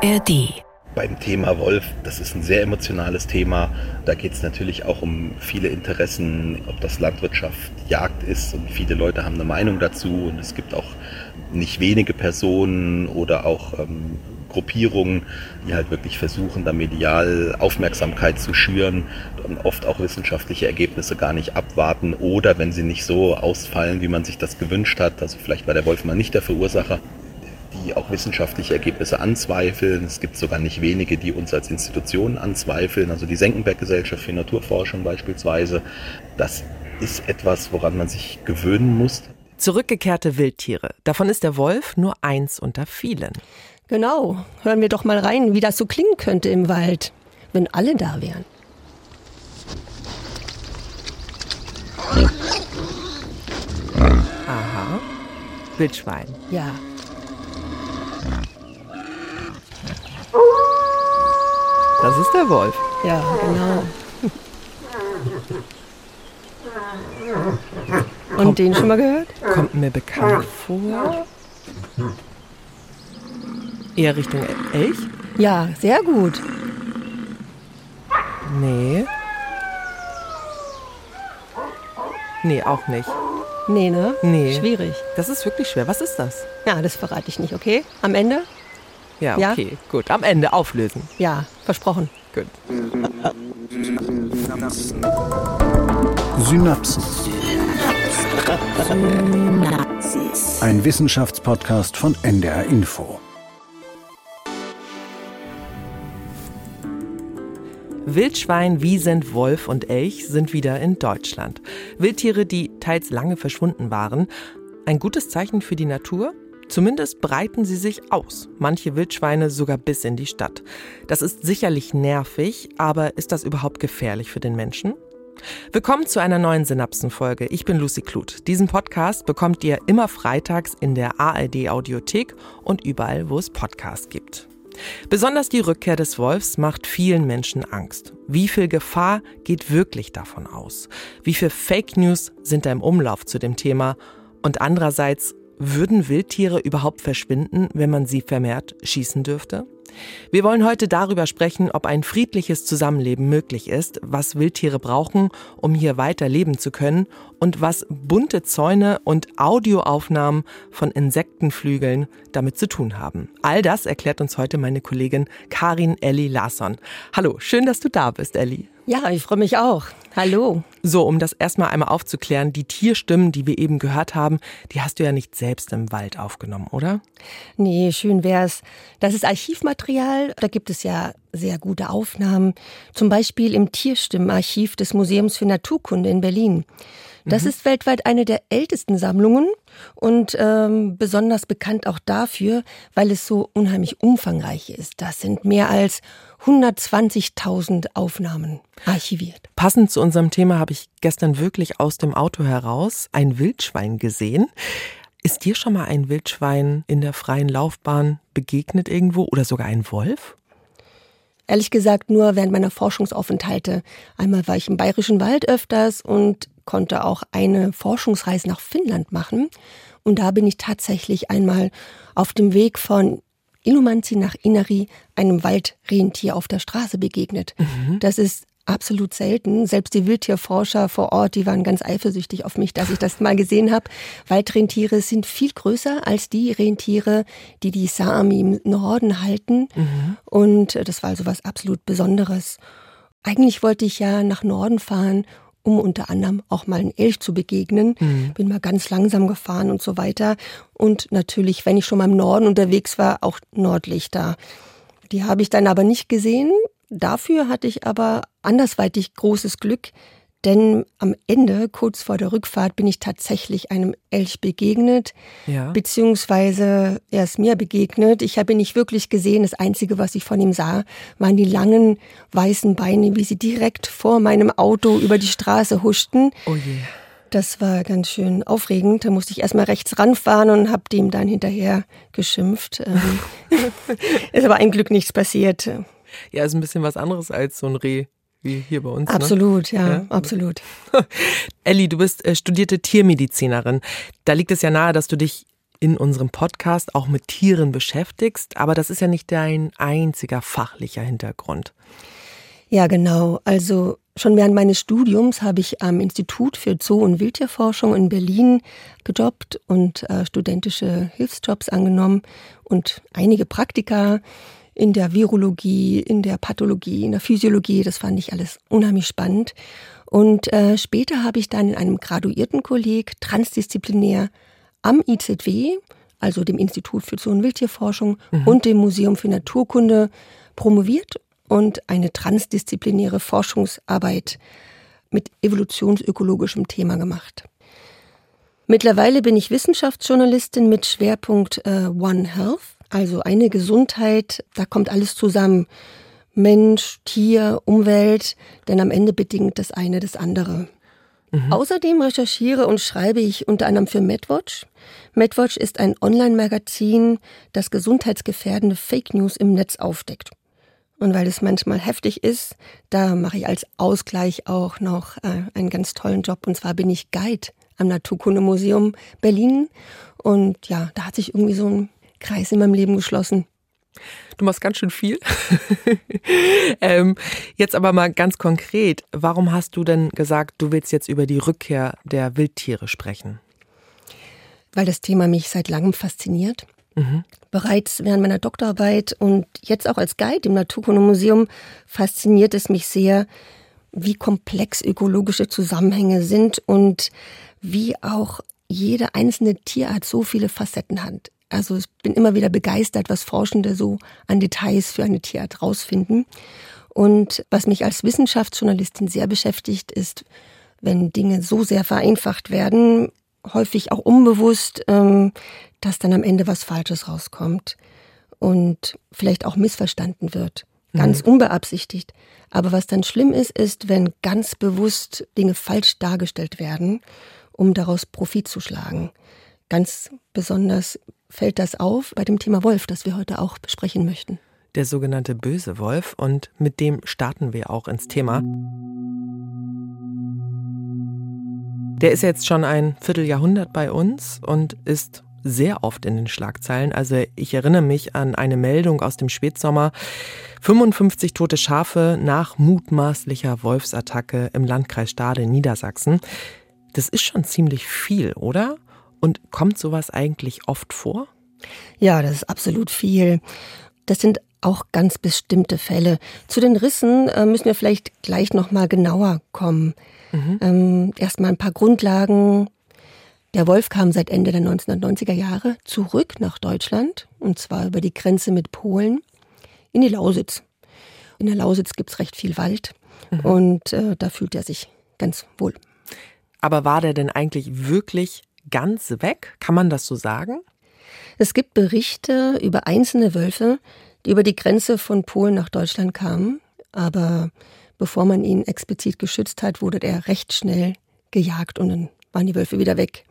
ARD. Beim Thema Wolf, das ist ein sehr emotionales Thema. Da geht es natürlich auch um viele Interessen, ob das Landwirtschaft, Jagd ist und viele Leute haben eine Meinung dazu und es gibt auch nicht wenige Personen oder auch ähm, Gruppierungen, die halt wirklich versuchen, da medial Aufmerksamkeit zu schüren und oft auch wissenschaftliche Ergebnisse gar nicht abwarten oder wenn sie nicht so ausfallen, wie man sich das gewünscht hat, also vielleicht war der Wolf mal nicht der Verursacher, die auch wissenschaftliche Ergebnisse anzweifeln. Es gibt sogar nicht wenige, die uns als Institutionen anzweifeln, also die Senckenberg-Gesellschaft für Naturforschung beispielsweise. Das ist etwas, woran man sich gewöhnen muss. Zurückgekehrte Wildtiere. Davon ist der Wolf nur eins unter vielen. Genau. Hören wir doch mal rein, wie das so klingen könnte im Wald, wenn alle da wären. Aha. Wildschwein. Ja. Das ist der Wolf. Ja, genau. Und den schon mal gehört? Kommt mir bekannt vor. Eher Richtung Elch? Ja, sehr gut. Nee. Nee, auch nicht. Nee, ne? Nee. Schwierig. Das ist wirklich schwer. Was ist das? Ja, das verrate ich nicht, okay? Am Ende? Ja, Ja? okay, gut. Am Ende auflösen. Ja, versprochen. Gut. Synapsen. Ein Wissenschaftspodcast von NDR Info. Wildschwein, Wiesent, Wolf und Elch sind wieder in Deutschland. Wildtiere, die teils lange verschwunden waren. Ein gutes Zeichen für die Natur? Zumindest breiten sie sich aus. Manche Wildschweine sogar bis in die Stadt. Das ist sicherlich nervig, aber ist das überhaupt gefährlich für den Menschen? Willkommen zu einer neuen Synapsenfolge. Ich bin Lucy Kluth. Diesen Podcast bekommt ihr immer freitags in der ARD Audiothek und überall, wo es Podcasts gibt. Besonders die Rückkehr des Wolfs macht vielen Menschen Angst. Wie viel Gefahr geht wirklich davon aus? Wie viel Fake News sind da im Umlauf zu dem Thema? Und andererseits, würden Wildtiere überhaupt verschwinden, wenn man sie vermehrt schießen dürfte? Wir wollen heute darüber sprechen, ob ein friedliches Zusammenleben möglich ist, was Wildtiere brauchen, um hier weiter leben zu können und was bunte Zäune und Audioaufnahmen von Insektenflügeln damit zu tun haben. All das erklärt uns heute meine Kollegin Karin Elli Larsson. Hallo, schön, dass du da bist, Elli. Ja, ich freue mich auch. Hallo. So, um das erstmal einmal aufzuklären, die Tierstimmen, die wir eben gehört haben, die hast du ja nicht selbst im Wald aufgenommen, oder? Nee, schön wär's. Das ist Archivmaterial. Da gibt es ja sehr gute Aufnahmen. Zum Beispiel im Tierstimmenarchiv des Museums für Naturkunde in Berlin. Das ist weltweit eine der ältesten Sammlungen und ähm, besonders bekannt auch dafür, weil es so unheimlich umfangreich ist. Das sind mehr als 120.000 Aufnahmen archiviert. Passend zu unserem Thema habe ich gestern wirklich aus dem Auto heraus ein Wildschwein gesehen. Ist dir schon mal ein Wildschwein in der freien Laufbahn begegnet irgendwo oder sogar ein Wolf? Ehrlich gesagt nur während meiner Forschungsaufenthalte. Einmal war ich im Bayerischen Wald öfters und konnte auch eine Forschungsreise nach Finnland machen. Und da bin ich tatsächlich einmal auf dem Weg von Illumanzi nach Inari einem Waldrentier auf der Straße begegnet. Das ist absolut selten. Selbst die Wildtierforscher vor Ort, die waren ganz eifersüchtig auf mich, dass ich das mal gesehen habe. Waldrentiere sind viel größer als die Rentiere, die die Sami im Norden halten. Und äh, das war also was absolut Besonderes. Eigentlich wollte ich ja nach Norden fahren, um unter anderem auch mal einen Elch zu begegnen. Bin mal ganz langsam gefahren und so weiter. Und natürlich, wenn ich schon mal im Norden unterwegs war, auch Nordlichter. Die habe ich dann aber nicht gesehen. Dafür hatte ich aber andersweitig großes Glück, denn am Ende, kurz vor der Rückfahrt, bin ich tatsächlich einem Elch begegnet, Ja. beziehungsweise er ist mir begegnet. Ich habe ihn nicht wirklich gesehen. Das Einzige, was ich von ihm sah, waren die langen weißen Beine, wie sie direkt vor meinem Auto über die Straße huschten. Oh je. Das war ganz schön aufregend. Da musste ich erstmal rechts ranfahren und habe dem dann hinterher geschimpft. Ähm, ist aber ein Glück nichts passiert. Ja, ist ein bisschen was anderes als so ein Reh wie hier bei uns. Ne? Absolut, ja, Ja. absolut. Elli, du bist äh, studierte Tiermedizinerin. Da liegt es ja nahe, dass du dich in unserem Podcast auch mit Tieren beschäftigst, aber das ist ja nicht dein einziger fachlicher Hintergrund. Ja, genau. Also schon während meines Studiums habe ich am Institut für Zoo- und Wildtierforschung in Berlin gejobbt und äh, studentische Hilfsjobs angenommen und einige Praktika in der Virologie, in der Pathologie, in der Physiologie. Das fand ich alles unheimlich spannend. Und äh, später habe ich dann in einem Graduiertenkolleg transdisziplinär am IZW, also dem Institut für Zoo- und Wildtierforschung mhm. und dem Museum für Naturkunde promoviert und eine transdisziplinäre Forschungsarbeit mit evolutionsökologischem Thema gemacht. Mittlerweile bin ich Wissenschaftsjournalistin mit Schwerpunkt äh, One Health, also eine Gesundheit, da kommt alles zusammen. Mensch, Tier, Umwelt, denn am Ende bedingt das eine das andere. Mhm. Außerdem recherchiere und schreibe ich unter anderem für MedWatch. MedWatch ist ein Online-Magazin, das gesundheitsgefährdende Fake News im Netz aufdeckt. Und weil es manchmal heftig ist, da mache ich als Ausgleich auch noch äh, einen ganz tollen Job. Und zwar bin ich Guide am Naturkundemuseum Berlin. Und ja, da hat sich irgendwie so ein Kreis in meinem Leben geschlossen. Du machst ganz schön viel. ähm, jetzt aber mal ganz konkret, warum hast du denn gesagt, du willst jetzt über die Rückkehr der Wildtiere sprechen? Weil das Thema mich seit langem fasziniert. Mhm. Bereits während meiner Doktorarbeit und jetzt auch als Guide im Naturkundemuseum fasziniert es mich sehr, wie komplex ökologische Zusammenhänge sind und wie auch jede einzelne Tierart so viele Facetten hat. Also ich bin immer wieder begeistert, was Forschende so an Details für eine Tierart rausfinden. Und was mich als Wissenschaftsjournalistin sehr beschäftigt, ist, wenn Dinge so sehr vereinfacht werden, häufig auch unbewusst, ähm, dass dann am Ende was Falsches rauskommt und vielleicht auch missverstanden wird. Ganz mhm. unbeabsichtigt. Aber was dann schlimm ist, ist, wenn ganz bewusst Dinge falsch dargestellt werden, um daraus Profit zu schlagen. Ganz besonders fällt das auf bei dem Thema Wolf, das wir heute auch besprechen möchten. Der sogenannte böse Wolf und mit dem starten wir auch ins Thema. Der ist jetzt schon ein Vierteljahrhundert bei uns und ist sehr oft in den Schlagzeilen. Also ich erinnere mich an eine Meldung aus dem Spätsommer. 55 tote Schafe nach mutmaßlicher Wolfsattacke im Landkreis Stade, Niedersachsen. Das ist schon ziemlich viel, oder? Und kommt sowas eigentlich oft vor? Ja, das ist absolut viel. Das sind auch ganz bestimmte Fälle. Zu den Rissen äh, müssen wir vielleicht gleich noch mal genauer kommen. Mhm. Ähm, Erstmal ein paar Grundlagen. Der Wolf kam seit Ende der 1990er Jahre zurück nach Deutschland, und zwar über die Grenze mit Polen, in die Lausitz. In der Lausitz gibt es recht viel Wald mhm. und äh, da fühlt er sich ganz wohl. Aber war der denn eigentlich wirklich ganz weg? Kann man das so sagen? Es gibt Berichte über einzelne Wölfe, die über die Grenze von Polen nach Deutschland kamen, aber bevor man ihn explizit geschützt hat, wurde er recht schnell gejagt und dann waren die Wölfe wieder weg.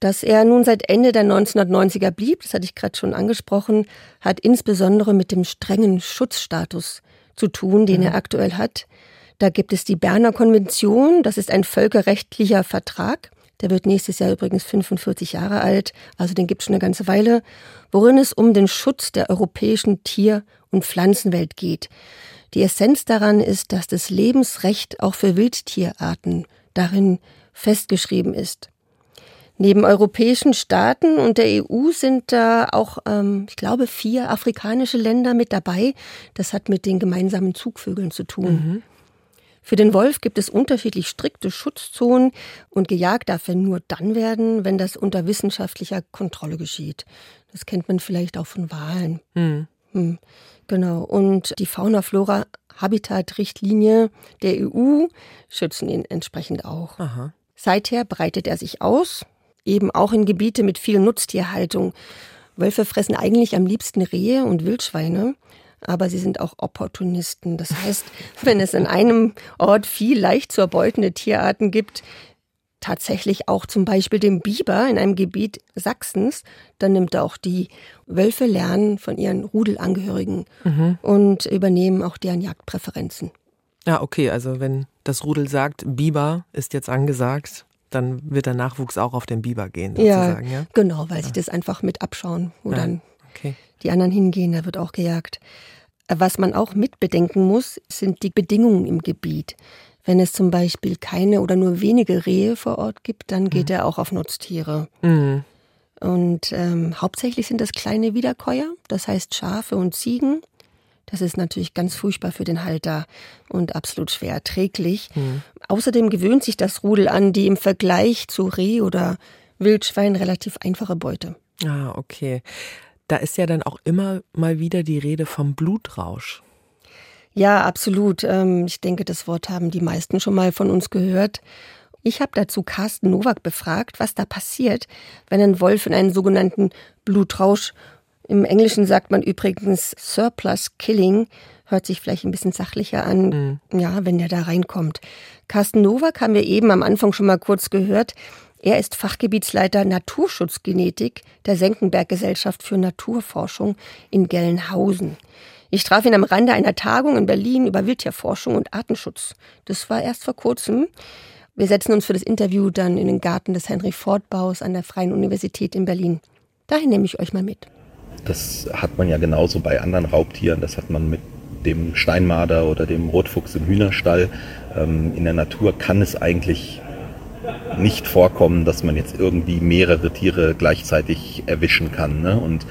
Dass er nun seit Ende der 1990er blieb, das hatte ich gerade schon angesprochen, hat insbesondere mit dem strengen Schutzstatus zu tun, den mhm. er aktuell hat. Da gibt es die Berner Konvention, das ist ein völkerrechtlicher Vertrag. Der wird nächstes Jahr übrigens 45 Jahre alt, also den gibt es schon eine ganze Weile, worin es um den Schutz der europäischen Tier- und Pflanzenwelt geht. Die Essenz daran ist, dass das Lebensrecht auch für Wildtierarten darin festgeschrieben ist. Neben europäischen Staaten und der EU sind da auch, ähm, ich glaube, vier afrikanische Länder mit dabei. Das hat mit den gemeinsamen Zugvögeln zu tun. Mhm. Für den Wolf gibt es unterschiedlich strikte Schutzzonen und gejagt darf er nur dann werden, wenn das unter wissenschaftlicher Kontrolle geschieht. Das kennt man vielleicht auch von Wahlen. Mhm. Hm, genau. Und die Fauna-Flora-Habitat-Richtlinie der EU schützen ihn entsprechend auch. Aha. Seither breitet er sich aus, eben auch in Gebiete mit viel Nutztierhaltung. Wölfe fressen eigentlich am liebsten Rehe und Wildschweine, aber sie sind auch Opportunisten. Das heißt, wenn es an einem Ort viel leicht zu erbeutende Tierarten gibt, tatsächlich auch zum Beispiel den Biber in einem Gebiet Sachsens, dann nimmt er auch die Wölfe lernen von ihren Rudelangehörigen mhm. und übernehmen auch deren Jagdpräferenzen. Ja, okay, also wenn das Rudel sagt, Biber ist jetzt angesagt, Dann wird der Nachwuchs auch auf den Biber gehen, sozusagen, ja? ja? Genau, weil ja. sie das einfach mit abschauen, wo ja. dann okay. Die anderen hingehen, da wird auch gejagt. Was man auch mitbedenken muss, sind die Bedingungen im Gebiet. Wenn es zum Beispiel keine oder nur wenige Rehe vor Ort gibt, dann geht mhm. er auch auf Nutztiere. Mhm. Und ähm, hauptsächlich sind das kleine Wiederkäuer, das heißt Schafe und Ziegen. Das ist natürlich ganz furchtbar für den Halter und absolut schwer erträglich. Mhm. Außerdem gewöhnt sich das Rudel an die im Vergleich zu Reh oder Wildschwein relativ einfache Beute. Ah, okay. Da ist ja dann auch immer mal wieder die Rede vom Blutrausch. Ja, absolut. Ähm, ich denke, das Wort haben die meisten schon mal von uns gehört. Ich habe dazu Carsten Nowak befragt, was da passiert, wenn ein Wolf in einen sogenannten Blutrausch, im Englischen sagt man übrigens Surplus Killing, hört sich vielleicht ein bisschen sachlicher an, mhm. ja, wenn der da reinkommt. Carsten Nowak haben wir eben am Anfang schon mal kurz gehört. Er ist Fachgebietsleiter Naturschutzgenetik der Senckenberg Gesellschaft für Naturforschung in Gelnhausen. Ich traf ihn am Rande einer Tagung in Berlin über Wildtierforschung und Artenschutz. Das war erst vor kurzem. Wir setzen uns für das Interview dann in den Garten des Henry Ford Baus an der Freien Universität in Berlin. Dahin nehme ich euch mal mit. Das hat man ja genauso bei anderen Raubtieren. Das hat man mit dem Steinmarder oder dem Rotfuchs im Hühnerstall. Ähm, in der Natur kann es eigentlich nicht vorkommen, dass man jetzt irgendwie mehrere Tiere gleichzeitig erwischen kann. Ne? Und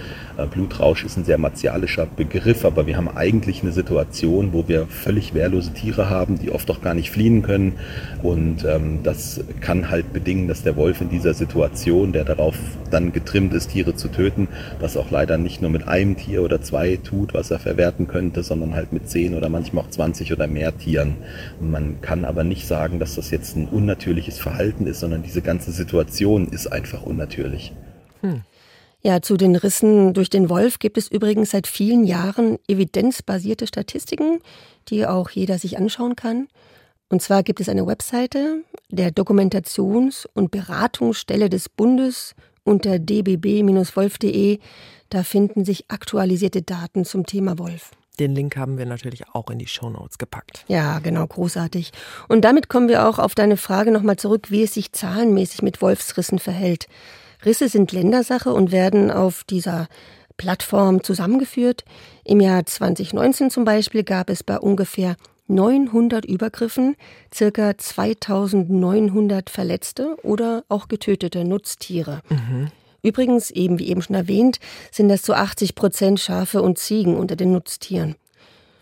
Blutrausch ist ein sehr martialischer Begriff, aber wir haben eigentlich eine Situation, wo wir völlig wehrlose Tiere haben, die oft auch gar nicht fliehen können. Und ähm, das kann halt bedingen, dass der Wolf in dieser Situation, der darauf dann getrimmt ist, Tiere zu töten, das auch leider nicht nur mit einem Tier oder zwei tut, was er verwerten könnte, sondern halt mit zehn oder manchmal auch 20 oder mehr Tieren. Man kann aber nicht sagen, dass das jetzt ein unnatürliches Verhalten ist, sondern diese ganze Situation ist einfach unnatürlich. Hm. Ja, zu den Rissen durch den Wolf gibt es übrigens seit vielen Jahren evidenzbasierte Statistiken, die auch jeder sich anschauen kann. Und zwar gibt es eine Webseite der Dokumentations- und Beratungsstelle des Bundes unter dbb-wolf.de. Da finden sich aktualisierte Daten zum Thema Wolf. Den Link haben wir natürlich auch in die Shownotes gepackt. Ja, genau, großartig. Und damit kommen wir auch auf deine Frage nochmal zurück, wie es sich zahlenmäßig mit Wolfsrissen verhält. Risse sind Ländersache und werden auf dieser Plattform zusammengeführt. Im Jahr 2019 zum Beispiel gab es bei ungefähr 900 Übergriffen circa 2900 verletzte oder auch getötete Nutztiere. Mhm. Übrigens, eben wie eben schon erwähnt, sind das zu 80 Prozent Schafe und Ziegen unter den Nutztieren.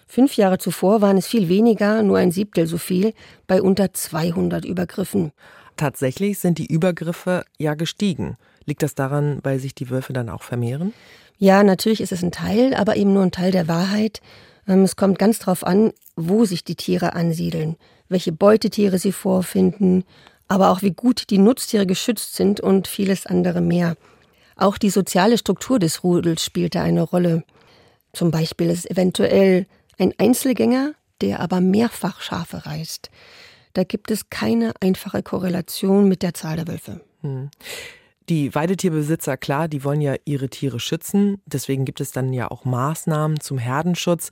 Fünf Jahre zuvor waren es viel weniger, nur ein Siebtel so viel, bei unter 200 Übergriffen. Tatsächlich sind die Übergriffe ja gestiegen. Liegt das daran, weil sich die Wölfe dann auch vermehren? Ja, natürlich ist es ein Teil, aber eben nur ein Teil der Wahrheit. Ähm, es kommt ganz darauf an, wo sich die Tiere ansiedeln, welche Beutetiere sie vorfinden, aber auch wie gut die Nutztiere geschützt sind und vieles andere mehr. Auch die soziale Struktur des Rudels spielt da eine Rolle. Zum Beispiel ist es eventuell ein Einzelgänger, der aber mehrfach Schafe reißt. Da gibt es keine einfache Korrelation mit der Zahl der Wölfe. Hm. Die Weidetierbesitzer, klar, die wollen ja ihre Tiere schützen. Deswegen gibt es dann ja auch Maßnahmen zum Herdenschutz,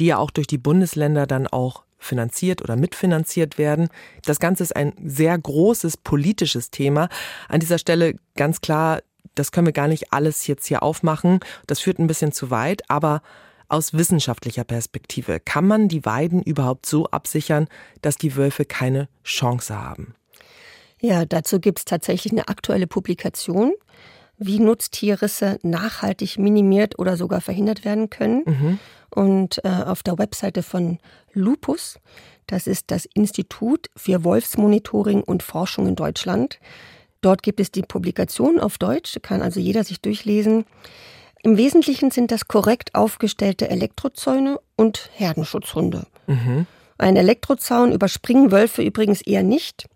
die ja auch durch die Bundesländer dann auch finanziert oder mitfinanziert werden. Das Ganze ist ein sehr großes politisches Thema. An dieser Stelle ganz klar, das können wir gar nicht alles jetzt hier aufmachen. Das führt ein bisschen zu weit, aber aus wissenschaftlicher Perspektive, kann man die Weiden überhaupt so absichern, dass die Wölfe keine Chance haben? Ja, dazu gibt es tatsächlich eine aktuelle Publikation, wie Nutztierrisse nachhaltig minimiert oder sogar verhindert werden können. Mhm. Und äh, auf der Webseite von Lupus, das ist das Institut für Wolfsmonitoring und Forschung in Deutschland. Dort gibt es die Publikation auf Deutsch, kann also jeder sich durchlesen. Im Wesentlichen sind das korrekt aufgestellte Elektrozäune und Herdenschutzhunde. Mhm. Ein Elektrozaun überspringen Wölfe übrigens eher nicht,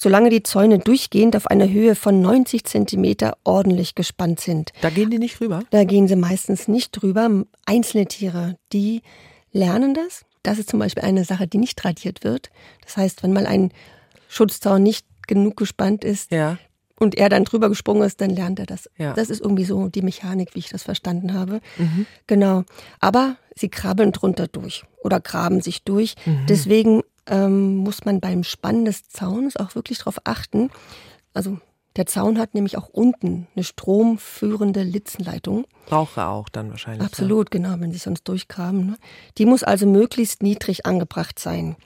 solange die Zäune durchgehend auf einer Höhe von 90 Zentimeter ordentlich gespannt sind. Da gehen die nicht rüber? Da gehen sie meistens nicht drüber. Einzelne Tiere, die lernen das. Das ist zum Beispiel eine Sache, die nicht tradiert wird. Das heißt, wenn mal ein Schutzzaun nicht genug gespannt ist, ja und er dann drüber gesprungen ist, dann lernt er das. Ja. Das ist irgendwie so die Mechanik, wie ich das verstanden habe. Mhm. Genau. Aber sie krabbeln drunter durch oder graben sich durch. Mhm. Deswegen ähm, muss man beim Spannen des Zaunes auch wirklich darauf achten. Also der Zaun hat nämlich auch unten eine stromführende Litzenleitung. Braucht er auch dann wahrscheinlich. Absolut, ja. genau, wenn sie sonst durchgraben. Ne? Die muss also möglichst niedrig angebracht sein.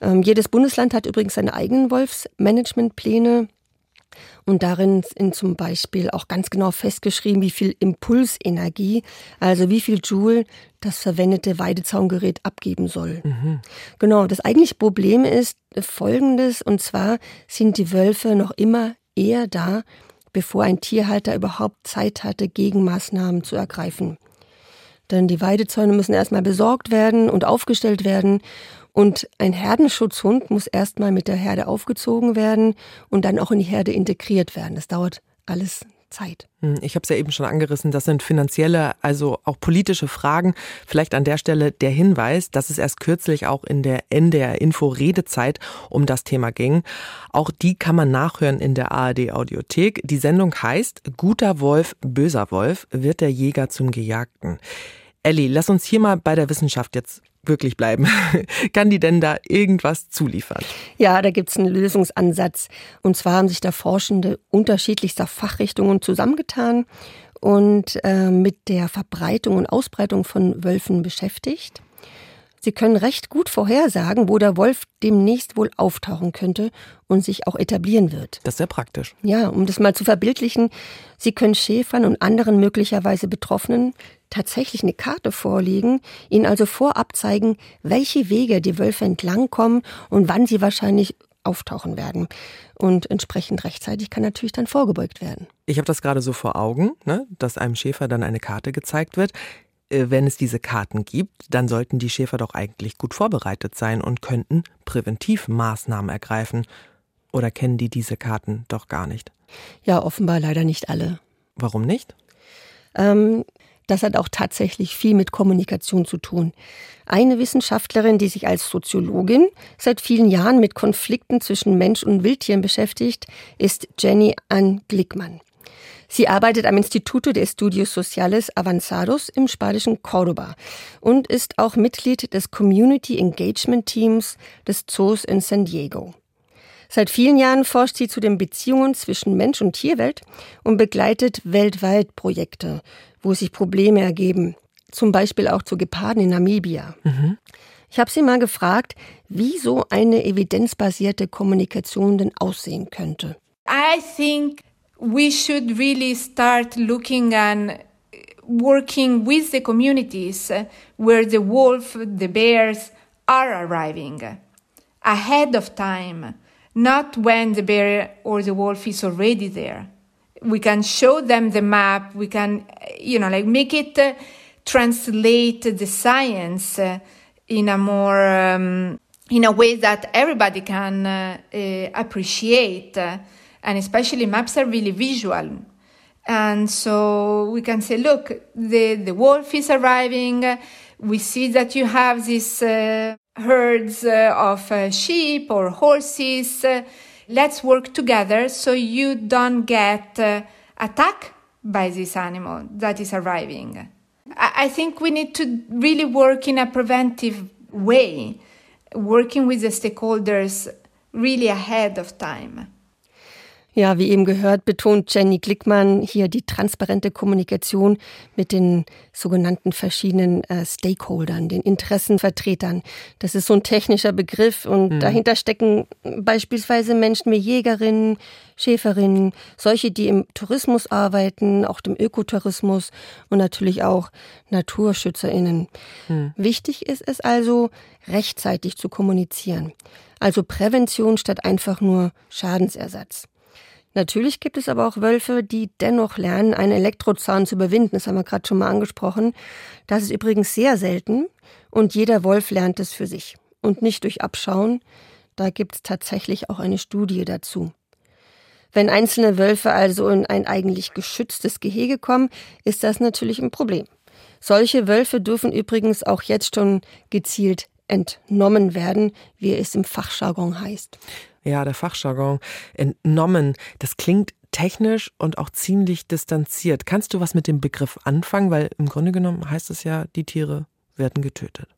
Ähm, jedes Bundesland hat übrigens seine eigenen Wolfsmanagementpläne. Und darin sind zum Beispiel auch ganz genau festgeschrieben, wie viel Impulsenergie, also wie viel Joule das verwendete Weidezaungerät abgeben soll. Mhm. Genau, das eigentliche Problem ist folgendes, und zwar sind die Wölfe noch immer eher da, bevor ein Tierhalter überhaupt Zeit hatte, Gegenmaßnahmen zu ergreifen. Denn die Weidezäune müssen erstmal besorgt werden und aufgestellt werden und ein Herdenschutzhund muss erstmal mit der Herde aufgezogen werden und dann auch in die Herde integriert werden. Das dauert alles Zeit. Hm, ich habe es ja eben schon angerissen, das sind finanzielle, also auch politische Fragen. Vielleicht an der Stelle der Hinweis, dass es erst kürzlich auch in der NDR Info Redezeit um das Thema ging. Auch die kann man nachhören in der ARD Audiothek. Die Sendung heißt Guter Wolf, böser Wolf, wird der Jäger zum Gejagten. Elli, lass uns hier mal bei der Wissenschaft jetzt wirklich bleiben. Kann die denn da irgendwas zuliefern? Ja, da gibt es einen Lösungsansatz. Und zwar haben sich da Forschende unterschiedlichster Fachrichtungen zusammengetan und äh, mit der Verbreitung und Ausbreitung von Wölfen beschäftigt. Sie können recht gut vorhersagen, wo der Wolf demnächst wohl auftauchen könnte und sich auch etablieren wird. Das ist sehr praktisch. Ja, um das mal zu verbildlichen, Sie können Schäfern und anderen möglicherweise Betroffenen tatsächlich eine Karte vorlegen, ihnen also vorab zeigen, welche Wege die Wölfe entlangkommen und wann sie wahrscheinlich auftauchen werden. Und entsprechend rechtzeitig kann natürlich dann vorgebeugt werden. Ich habe das gerade so vor Augen, ne, dass einem Schäfer dann eine Karte gezeigt wird. Äh, wenn es diese Karten gibt, dann sollten die Schäfer doch eigentlich gut vorbereitet sein und könnten präventiv Maßnahmen ergreifen. Oder kennen die diese Karten doch gar nicht? Ja, offenbar leider nicht alle. Warum nicht? Ähm, das hat auch tatsächlich viel mit Kommunikation zu tun. Eine Wissenschaftlerin, die sich als Soziologin seit vielen Jahren mit Konflikten zwischen Mensch und Wildtieren beschäftigt, ist Jenny Ann Glickmann. Sie arbeitet am Instituto de Estudios Sociales Avanzados im spanischen Córdoba und ist auch Mitglied des Community Engagement Teams des Zoos in San Diego. Seit vielen Jahren forscht sie zu den Beziehungen zwischen Mensch und Tierwelt und begleitet weltweit Projekte, wo sich Probleme ergeben. Zum Beispiel auch zu Geparden in Namibia. Mhm. Ich habe sie mal gefragt, wie so eine evidenzbasierte Kommunikation denn aussehen könnte. I think we should really start looking and working with the communities where the wolf, the bears are arriving ahead of time, not when the bear or the wolf is already there. We can show them the map, we can, you know, like make it uh, translate the science uh, in a more, um, in a way that everybody can uh, uh appreciate and especially maps are really visual. And so we can say, look, the, the wolf is arriving. We see that you have this uh, herds uh, of uh, sheep or horses. let's work together so you don't get uh, attacked by this animal that is arriving. I think we need to really work in a preventive way, working with the stakeholders really ahead of time. Ja, wie eben gehört, betont Jenny Glickmann hier die transparente Kommunikation mit den sogenannten verschiedenen äh, Stakeholdern, den Interessenvertretern. Das ist so ein technischer Begriff und mhm. dahinter stecken beispielsweise Menschen wie Jägerinnen, Schäferinnen, solche, die im Tourismus arbeiten, auch dem Ökotourismus und natürlich auch NaturschützerInnen. Mhm. Wichtig ist es also, rechtzeitig zu kommunizieren. Also Prävention statt einfach nur Schadensersatz. Natürlich gibt es aber auch Wölfe, die dennoch lernen, einen Elektrozahn zu überwinden. Das haben wir gerade schon mal angesprochen. Das ist übrigens sehr selten und jeder Wolf lernt es für sich und nicht durch Abschauen. Da gibt es tatsächlich auch eine Studie dazu. Wenn einzelne Wölfe also in ein eigentlich geschütztes Gehege kommen, ist das natürlich ein Problem. Solche Wölfe dürfen übrigens auch jetzt schon gezielt entnommen werden, wie es im Fachjargon heißt. Ja, der Fachjargon. Entnommen. Das klingt technisch und auch ziemlich distanziert. Kannst du was mit dem Begriff anfangen? Weil im Grunde genommen heißt es ja, die Tiere werden getötet.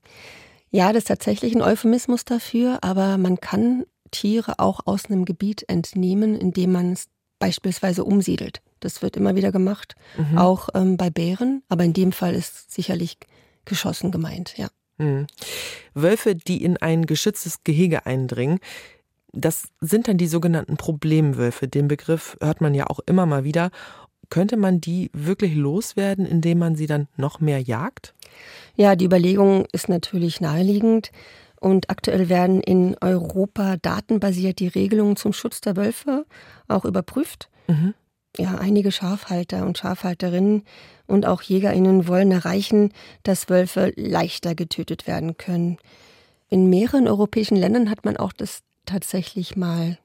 Ja, das ist tatsächlich ein Euphemismus dafür, aber man kann Tiere auch aus einem Gebiet entnehmen, indem man es beispielsweise umsiedelt. Das wird immer wieder gemacht, mhm. auch ähm, bei Bären, aber in dem Fall ist sicherlich geschossen gemeint, ja. Mhm. Wölfe, die in ein geschütztes Gehege eindringen, das sind dann die sogenannten Problemwölfe. Den Begriff hört man ja auch immer mal wieder. Könnte man die wirklich loswerden, indem man sie dann noch mehr jagt? Ja, die Überlegung ist natürlich naheliegend. Und aktuell werden in Europa datenbasiert die Regelungen zum Schutz der Wölfe auch überprüft. Mhm. Ja, einige Schafhalter und Schafhalterinnen und auch JägerInnen wollen erreichen, dass Wölfe leichter getötet werden können. In mehreren europäischen Ländern hat man auch das tatsächlich mal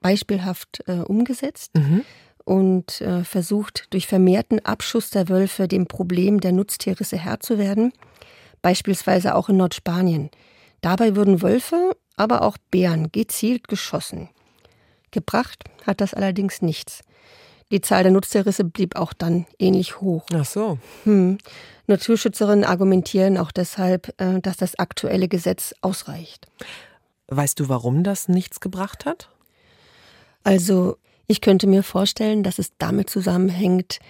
beispielhaft äh, umgesetzt. Mhm und äh, versucht, durch vermehrten Abschuss der Wölfe dem Problem der Nutztierrisse Herr zu werden, beispielsweise auch in Nordspanien. Dabei wurden Wölfe, aber auch Bären gezielt geschossen. Gebracht hat das allerdings nichts. Die Zahl der Nutztierrisse blieb auch dann ähnlich hoch. Ach so. Hm. Naturschützerinnen argumentieren auch deshalb, äh, dass das aktuelle Gesetz ausreicht. Weißt du, warum das nichts gebracht hat? Also, ich könnte mir vorstellen, dass es damit zusammenhängt,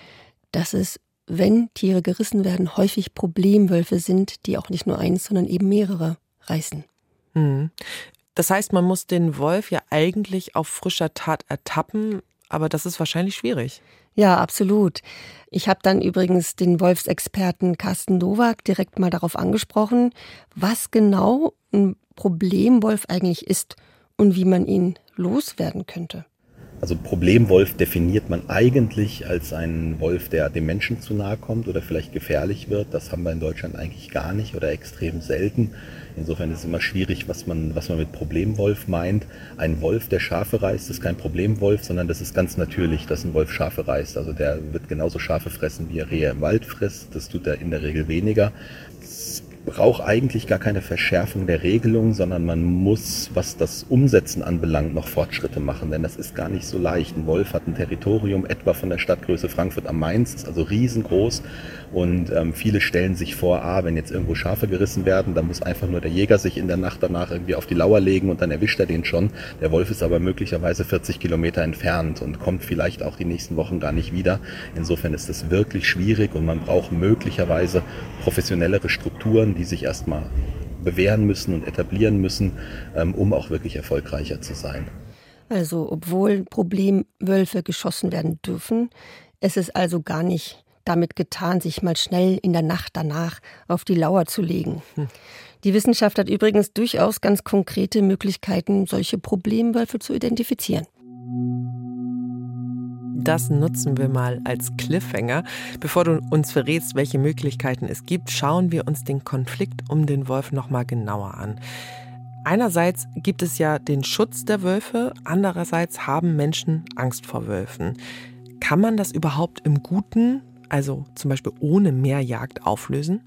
dass es, wenn Tiere gerissen werden, häufig Problemwölfe sind, die auch nicht nur eins, sondern eben mehrere reißen. Hm. Das heißt, man muss den Wolf ja eigentlich auf frischer Tat ertappen, aber das ist wahrscheinlich schwierig. Ja, absolut. Ich habe dann übrigens den Wolfsexperten Carsten Nowak direkt mal darauf angesprochen, was genau ein Problemwolf eigentlich ist und wie man ihn loswerden könnte. Also Problemwolf definiert man eigentlich als einen Wolf, der dem Menschen zu nahe kommt oder vielleicht gefährlich wird. Das haben wir in Deutschland eigentlich gar nicht oder extrem selten. Insofern ist es immer schwierig, was man, was man mit Problemwolf meint. Ein Wolf, der Schafe reißt, ist kein Problemwolf, sondern das ist ganz natürlich, dass ein Wolf Schafe reißt. Also der wird genauso Schafe fressen, wie er Rehe im Wald frisst. Das tut er in der Regel weniger braucht eigentlich gar keine Verschärfung der Regelung, sondern man muss, was das Umsetzen anbelangt, noch Fortschritte machen. Denn das ist gar nicht so leicht. Ein Wolf hat ein Territorium etwa von der Stadtgröße Frankfurt am Main, ist also riesengroß. Und ähm, viele stellen sich vor, ah, wenn jetzt irgendwo Schafe gerissen werden, dann muss einfach nur der Jäger sich in der Nacht danach irgendwie auf die Lauer legen und dann erwischt er den schon. Der Wolf ist aber möglicherweise 40 Kilometer entfernt und kommt vielleicht auch die nächsten Wochen gar nicht wieder. Insofern ist das wirklich schwierig und man braucht möglicherweise professionellere Strukturen, die sich erstmal bewähren müssen und etablieren müssen, ähm, um auch wirklich erfolgreicher zu sein. Also, obwohl Problemwölfe geschossen werden dürfen, ist es also gar nicht damit getan, sich mal schnell in der Nacht danach auf die Lauer zu legen. Hm. Die Wissenschaft hat übrigens durchaus ganz konkrete Möglichkeiten, solche Problemwölfe zu identifizieren. Das nutzen wir mal als Cliffhanger. Bevor du uns verrätst, welche Möglichkeiten es gibt, schauen wir uns den Konflikt um den Wolf noch mal genauer an. Einerseits gibt es ja den Schutz der Wölfe, andererseits haben Menschen Angst vor Wölfen. Kann man das überhaupt im Guten, also zum Beispiel ohne Mehrjagd, auflösen?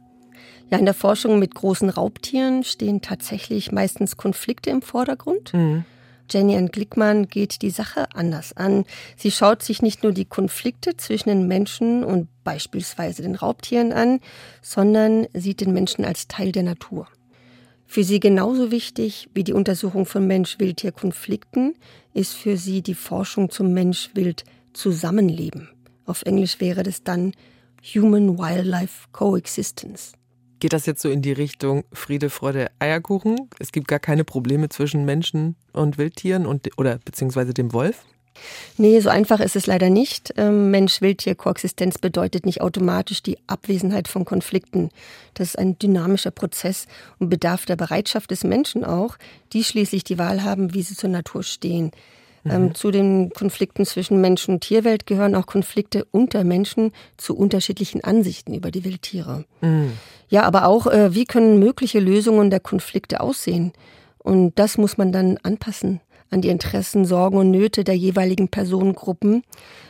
Ja, in der Forschung mit großen Raubtieren stehen tatsächlich meistens Konflikte im Vordergrund. Mhm. Jenny Ann Glickmann geht die Sache anders an. Sie schaut sich nicht nur die Konflikte zwischen den Menschen und beispielsweise den Raubtieren an, sondern sieht den Menschen als Teil der Natur. Für sie genauso wichtig wie die Untersuchung von Mensch-Wildtier-Konflikten ist für sie die Forschung zum Mensch-Wild-Zusammenleben. Auf Englisch wäre das dann Human-Wildlife Coexistence. Geht das jetzt so in die Richtung Friede, Freude, Eierkuchen? Es gibt gar keine Probleme zwischen Menschen und Wildtieren und, oder beziehungsweise dem Wolf? Nee, so einfach ist es leider nicht. Ähm, Mensch-Wildtier-Koexistenz bedeutet nicht automatisch die Abwesenheit von Konflikten. Das ist ein dynamischer Prozess und bedarf der Bereitschaft des Menschen auch, die schließlich die Wahl haben, wie sie zur Natur stehen. Ähm, mhm. zu den Konflikten zwischen Mensch und Tierwelt gehören auch Konflikte unter Menschen zu unterschiedlichen Ansichten über die Wildtiere. Mhm. Ja, aber auch, äh, wie können mögliche Lösungen der Konflikte aussehen? Und das muss man dann anpassen an die Interessen, Sorgen und Nöte der jeweiligen Personengruppen,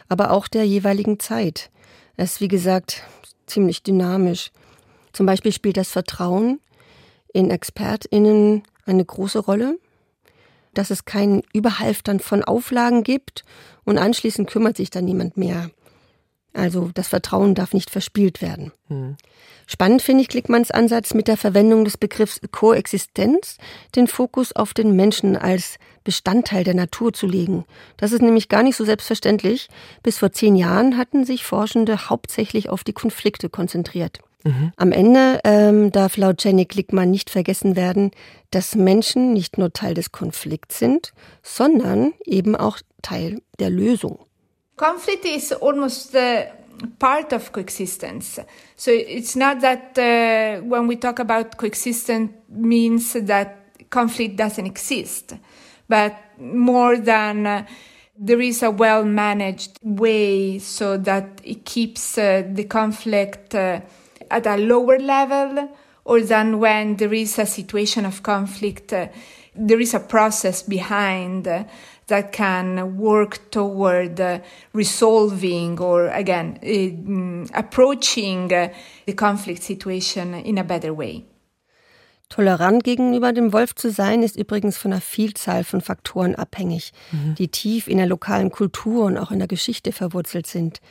aber auch der jeweiligen Zeit. Es ist, wie gesagt, ziemlich dynamisch. Zum Beispiel spielt das Vertrauen in ExpertInnen eine große Rolle dass es kein Überhalftern von Auflagen gibt und anschließend kümmert sich dann niemand mehr. Also das Vertrauen darf nicht verspielt werden. Mhm. Spannend finde ich Klickmanns Ansatz mit der Verwendung des Begriffs Koexistenz, den Fokus auf den Menschen als Bestandteil der Natur zu legen. Das ist nämlich gar nicht so selbstverständlich. Bis vor zehn Jahren hatten sich Forschende hauptsächlich auf die Konflikte konzentriert. Mhm. Am Ende ähm, darf laut Jenny Klickmann nicht vergessen werden, dass Menschen nicht nur Teil des Konflikts sind, sondern eben auch Teil der Lösung. Conflict is almost uh, part of coexistence. So it's not that uh, when we talk about coexistence means that conflict doesn't exist, but more than uh, there is a well managed way so that it keeps uh, the conflict uh, at a lower level or than when there is a situation of conflict, uh, there is a process behind that can work toward uh, resolving or again uh, approaching uh, the conflict situation in a better way. Tolerant gegenüber dem Wolf zu sein, ist übrigens von einer Vielzahl von Faktoren abhängig, mhm. die tief in der lokalen Kultur und auch in der Geschichte verwurzelt sind.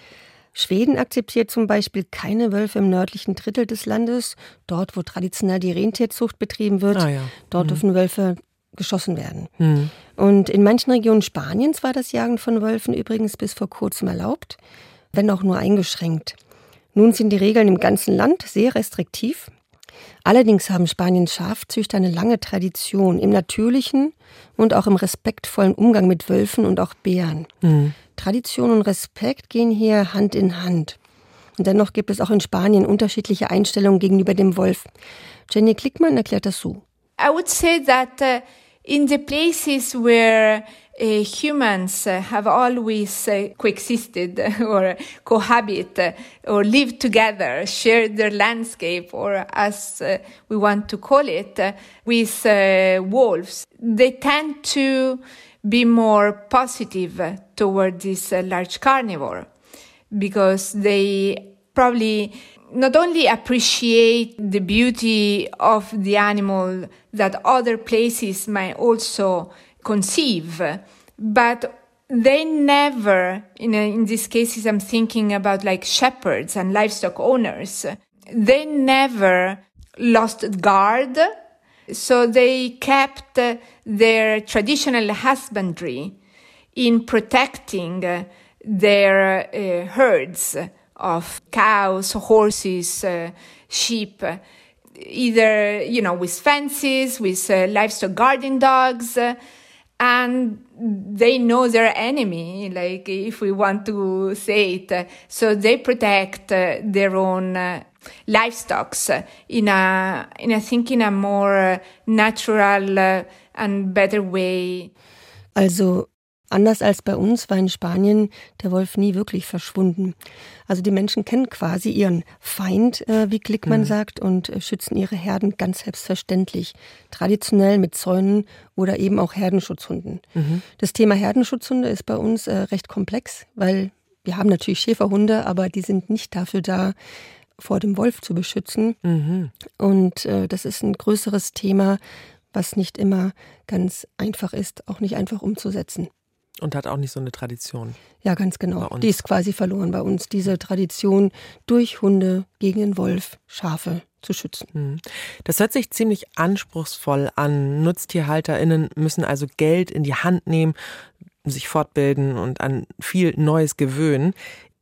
Schweden akzeptiert zum Beispiel keine Wölfe im nördlichen Drittel des Landes, dort wo traditionell die Rentierzucht betrieben wird. Ah ja. Dort mhm. dürfen Wölfe geschossen werden. Mhm. Und in manchen Regionen Spaniens war das Jagen von Wölfen übrigens bis vor kurzem erlaubt, wenn auch nur eingeschränkt. Nun sind die Regeln im ganzen Land sehr restriktiv. Allerdings haben Spaniens Schafzüchter eine lange Tradition im natürlichen und auch im respektvollen Umgang mit Wölfen und auch Bären. Mhm. Tradition und Respekt gehen hier Hand in Hand. Und dennoch gibt es auch in Spanien unterschiedliche Einstellungen gegenüber dem Wolf. Jenny Klickmann erklärt das so. I would say that uh in the places where uh, humans uh, have always uh, coexisted or cohabit uh, or lived together, shared their landscape, or as uh, we want to call it, with wolves, they tend to be more positive toward this uh, large carnivore because they probably not only appreciate the beauty of the animal that other places might also conceive, but they never, in, in these cases, I'm thinking about like shepherds and livestock owners, they never lost guard. So they kept their traditional husbandry in protecting their uh, herds of cows, horses, uh, sheep, either, you know, with fences, with uh, livestock guarding dogs, uh, and they know their enemy, like if we want to say it. So they protect uh, their own uh, livestock in a, in I think, in a more natural and better way. Also Anders als bei uns war in Spanien der Wolf nie wirklich verschwunden. Also die Menschen kennen quasi ihren Feind, äh, wie Glickmann mhm. sagt, und äh, schützen ihre Herden ganz selbstverständlich. Traditionell mit Zäunen oder eben auch Herdenschutzhunden. Mhm. Das Thema Herdenschutzhunde ist bei uns äh, recht komplex, weil wir haben natürlich Schäferhunde, aber die sind nicht dafür da, vor dem Wolf zu beschützen. Mhm. Und äh, das ist ein größeres Thema, was nicht immer ganz einfach ist, auch nicht einfach umzusetzen. Und hat auch nicht so eine Tradition. Ja, ganz genau. Die ist quasi verloren bei uns, diese Tradition, durch Hunde gegen den Wolf Schafe zu schützen. Hm. Das hört sich ziemlich anspruchsvoll an. NutztierhalterInnen müssen also Geld in die Hand nehmen, sich fortbilden und an viel Neues gewöhnen.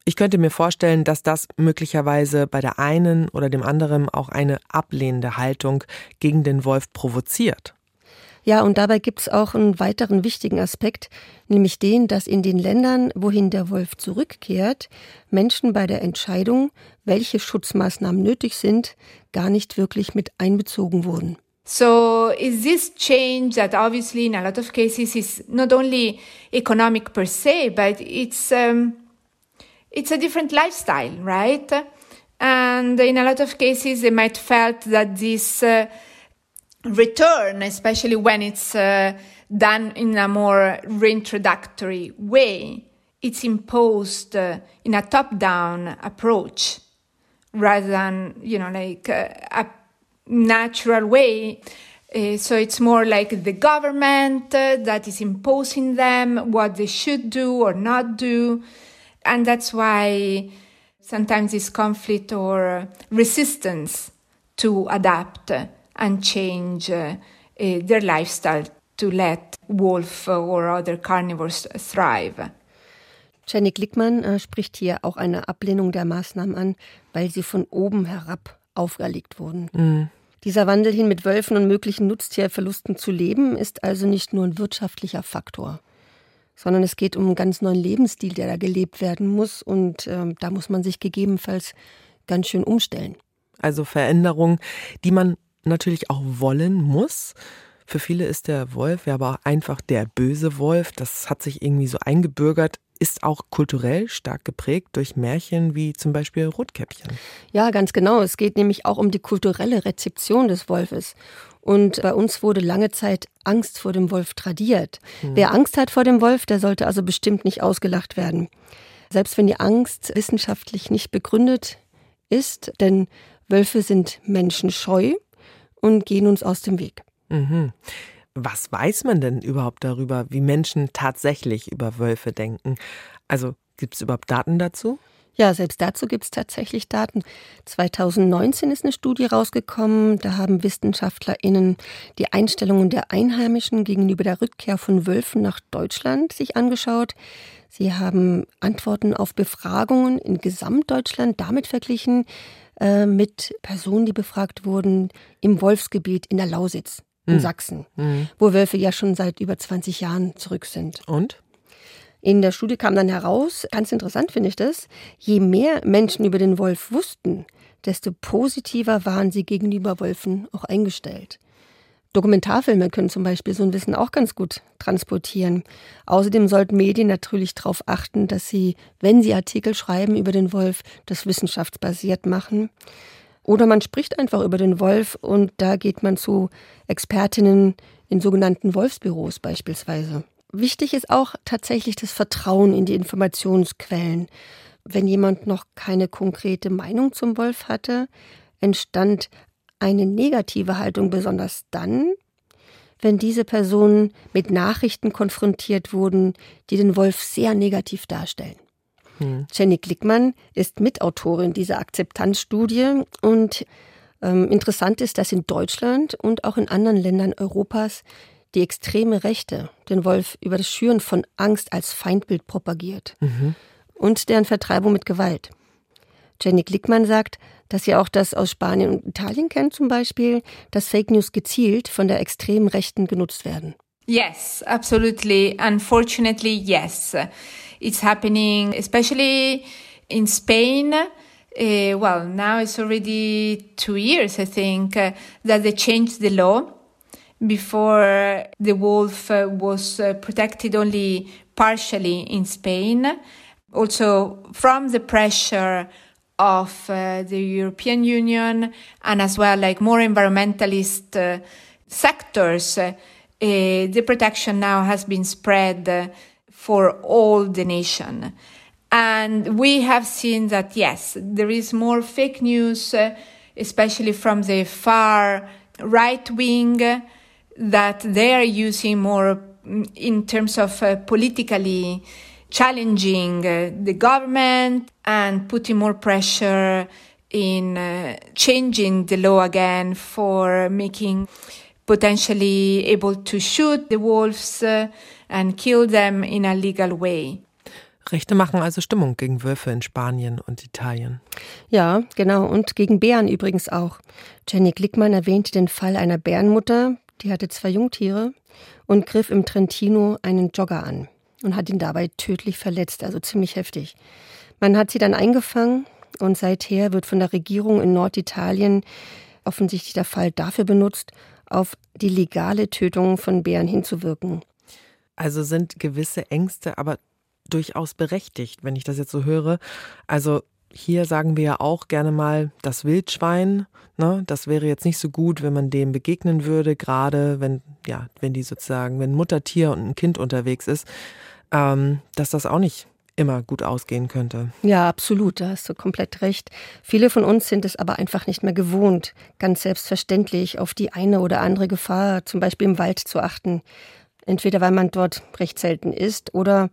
Ich könnte mir vorstellen, dass das möglicherweise bei der einen oder dem anderen auch eine ablehnende Haltung gegen den Wolf provoziert. Ja, und dabei gibt es auch einen weiteren wichtigen Aspekt, nämlich den, dass in den Ländern, wohin der Wolf zurückkehrt, Menschen bei der Entscheidung, welche Schutzmaßnahmen nötig sind, gar nicht wirklich mit einbezogen wurden. So is this change that obviously in a lot of cases is not only economic per se, but it's um, it's a different lifestyle, right? And in a lot of cases, they might felt that this uh, return, especially when it's uh, done in a more reintroductory way. It's imposed uh, in a top-down approach rather than, you know, like uh, a natural way. Uh, so it's more like the government uh, that is imposing them what they should do or not do. And that's why sometimes this conflict or resistance to adapt and change uh, their lifestyle to let wolf or other carnivores thrive. Jenny Glickmann äh, spricht hier auch eine Ablehnung der Maßnahmen an, weil sie von oben herab auferlegt wurden. Mhm. Dieser Wandel hin mit Wölfen und möglichen Nutztierverlusten zu leben, ist also nicht nur ein wirtschaftlicher Faktor, sondern es geht um einen ganz neuen Lebensstil, der da gelebt werden muss. Und äh, da muss man sich gegebenenfalls ganz schön umstellen. Also Veränderungen, die man natürlich auch wollen muss. Für viele ist der Wolf ja aber einfach der böse Wolf. Das hat sich irgendwie so eingebürgert ist auch kulturell stark geprägt durch Märchen wie zum Beispiel Rotkäppchen. Ja, ganz genau. Es geht nämlich auch um die kulturelle Rezeption des Wolfes. Und bei uns wurde lange Zeit Angst vor dem Wolf tradiert. Hm. Wer Angst hat vor dem Wolf, der sollte also bestimmt nicht ausgelacht werden. Selbst wenn die Angst wissenschaftlich nicht begründet ist, denn Wölfe sind menschenscheu und gehen uns aus dem Weg. Mhm. Was weiß man denn überhaupt darüber, wie Menschen tatsächlich über Wölfe denken? Also gibt es überhaupt Daten dazu? Ja, selbst dazu gibt es tatsächlich Daten. 2019 ist eine Studie rausgekommen, da haben WissenschaftlerInnen die Einstellungen der Einheimischen gegenüber der Rückkehr von Wölfen nach Deutschland sich angeschaut. Sie haben Antworten auf Befragungen in Gesamtdeutschland damit verglichen äh, mit Personen, die befragt wurden im Wolfsgebiet in der Lausitz in mhm. Sachsen, mhm. wo Wölfe ja schon seit über 20 Jahren zurück sind. Und? In der Studie kam dann heraus, ganz interessant finde ich das, je mehr Menschen über den Wolf wussten, desto positiver waren sie gegenüber Wölfen auch eingestellt. Dokumentarfilme können zum Beispiel so ein Wissen auch ganz gut transportieren. Außerdem sollten Medien natürlich darauf achten, dass sie, wenn sie Artikel schreiben über den Wolf, das wissenschaftsbasiert machen. Oder man spricht einfach über den Wolf und da geht man zu Expertinnen in sogenannten Wolfsbüros beispielsweise. Wichtig ist auch tatsächlich das Vertrauen in die Informationsquellen. Wenn jemand noch keine konkrete Meinung zum Wolf hatte, entstand eine negative Haltung besonders dann, wenn diese Personen mit Nachrichten konfrontiert wurden, die den Wolf sehr negativ darstellen. Hm. Jenny Glickmann ist Mitautorin dieser Akzeptanzstudie und ähm, interessant ist, dass in Deutschland und auch in anderen Ländern Europas die extreme Rechte den Wolf über das Schüren von Angst als Feindbild propagiert mhm. und deren Vertreibung mit Gewalt. Jenny Glickmann sagt, dass sie auch das aus Spanien und Italien kennt zum Beispiel, dass Fake News gezielt von der extremen Rechten genutzt werden. Yes, absolutely. Unfortunately, yes. It's happening, especially in Spain. Uh, well, now it's already two years, I think, uh, that they changed the law. Before the wolf uh, was uh, protected only partially in Spain. Also, from the pressure of uh, the European Union and as well, like more environmentalist sectors, the protection now has been spread for all the nation. And we have seen that, yes, there is more fake news, especially from the far right wing, that they are using more in terms of uh, politically challenging uh, the government and putting more pressure in uh, changing the law again for making potentially able to shoot the wolves uh, and kill them in a legal way. Rechte machen also Stimmung gegen Wölfe in Spanien und Italien. Ja, genau. Und gegen Bären übrigens auch. Jenny Glickmann erwähnte den Fall einer Bärenmutter, die hatte zwei Jungtiere und griff im Trentino einen Jogger an und hat ihn dabei tödlich verletzt, also ziemlich heftig. Man hat sie dann eingefangen und seither wird von der Regierung in Norditalien offensichtlich der Fall dafür benutzt, auf die legale Tötung von Bären hinzuwirken. Also sind gewisse Ängste aber durchaus berechtigt, wenn ich das jetzt so höre. Also hier sagen wir ja auch gerne mal das Wildschwein. Ne? Das wäre jetzt nicht so gut, wenn man dem begegnen würde, gerade wenn, ja, wenn die sozusagen, wenn Muttertier und ein Kind unterwegs ist, ähm, dass das auch nicht immer gut ausgehen könnte. Ja, absolut, da hast du komplett recht. Viele von uns sind es aber einfach nicht mehr gewohnt, ganz selbstverständlich auf die eine oder andere Gefahr, zum Beispiel im Wald, zu achten. Entweder weil man dort recht selten ist oder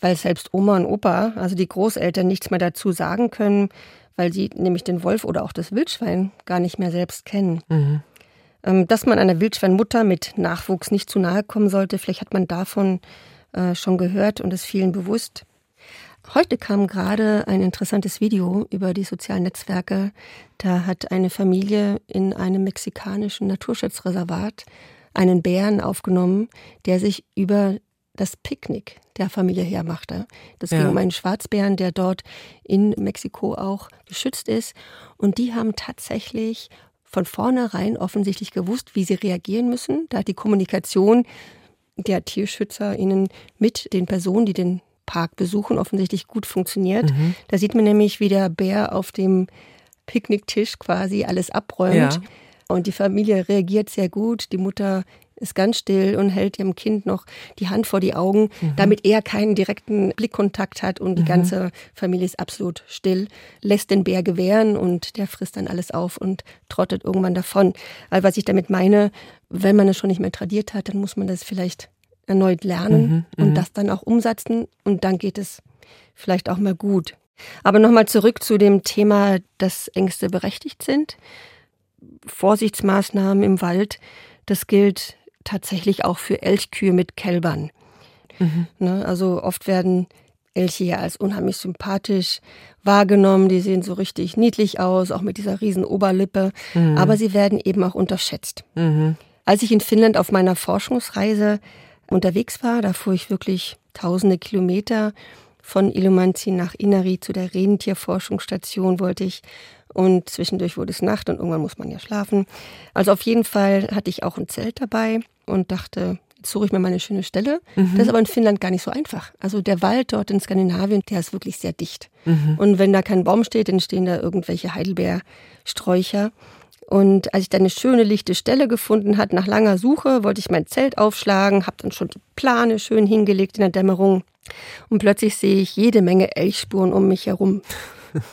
weil selbst Oma und Opa, also die Großeltern, nichts mehr dazu sagen können, weil sie nämlich den Wolf oder auch das Wildschwein gar nicht mehr selbst kennen. Mhm. Ähm, dass man einer Wildschweinmutter mit Nachwuchs nicht zu nahe kommen sollte, vielleicht hat man davon äh, schon gehört und es vielen bewusst. Heute kam gerade ein interessantes Video über die sozialen Netzwerke. Da hat eine Familie in einem mexikanischen Naturschutzreservat einen Bären aufgenommen, der sich über das Picknick der Familie hermachte. Das ja. ging um einen Schwarzbären, der dort in Mexiko auch geschützt ist. Und die haben tatsächlich von vornherein offensichtlich gewusst, wie sie reagieren müssen. Da hat die Kommunikation der TierschützerInnen mit den Personen, die den Park besuchen, offensichtlich gut funktioniert. Mhm. Da sieht man nämlich, wie der Bär auf dem Picknicktisch quasi alles abräumt. Ja. Und die Familie reagiert sehr gut. Die Mutter ist ganz still und hält ihrem Kind noch die Hand vor die Augen, mhm. damit er keinen direkten Blickkontakt hat und die mhm. ganze Familie ist absolut still, lässt den Bär gewähren und der frisst dann alles auf und trottet irgendwann davon. Also was ich damit meine, wenn man es schon nicht mehr tradiert hat, dann muss man das vielleicht erneut lernen mhm, und mhm. das dann auch umsetzen und dann geht es vielleicht auch mal gut. Aber nochmal zurück zu dem Thema, dass Ängste berechtigt sind. Vorsichtsmaßnahmen im Wald, das gilt tatsächlich auch für Elchkühe mit Kälbern. Mhm. Ne, also oft werden Elche ja als unheimlich sympathisch wahrgenommen. Die sehen so richtig niedlich aus, auch mit dieser riesen Oberlippe. Mhm. Aber sie werden eben auch unterschätzt. Mhm. Als ich in Finnland auf meiner Forschungsreise unterwegs war, da fuhr ich wirklich tausende Kilometer von Ilomantsi nach Inari zu der Rentierforschungsstation wollte ich und zwischendurch wurde es Nacht und irgendwann muss man ja schlafen. Also auf jeden Fall hatte ich auch ein Zelt dabei und dachte, jetzt suche ich mir mal eine schöne Stelle. Mhm. Das ist aber in Finnland gar nicht so einfach. Also der Wald dort in Skandinavien, der ist wirklich sehr dicht. Mhm. Und wenn da kein Baum steht, dann stehen da irgendwelche Heidelbeersträucher. Und als ich dann eine schöne lichte Stelle gefunden hat, nach langer Suche, wollte ich mein Zelt aufschlagen, habe dann schon die Plane schön hingelegt in der Dämmerung. Und plötzlich sehe ich jede Menge Elchspuren um mich herum.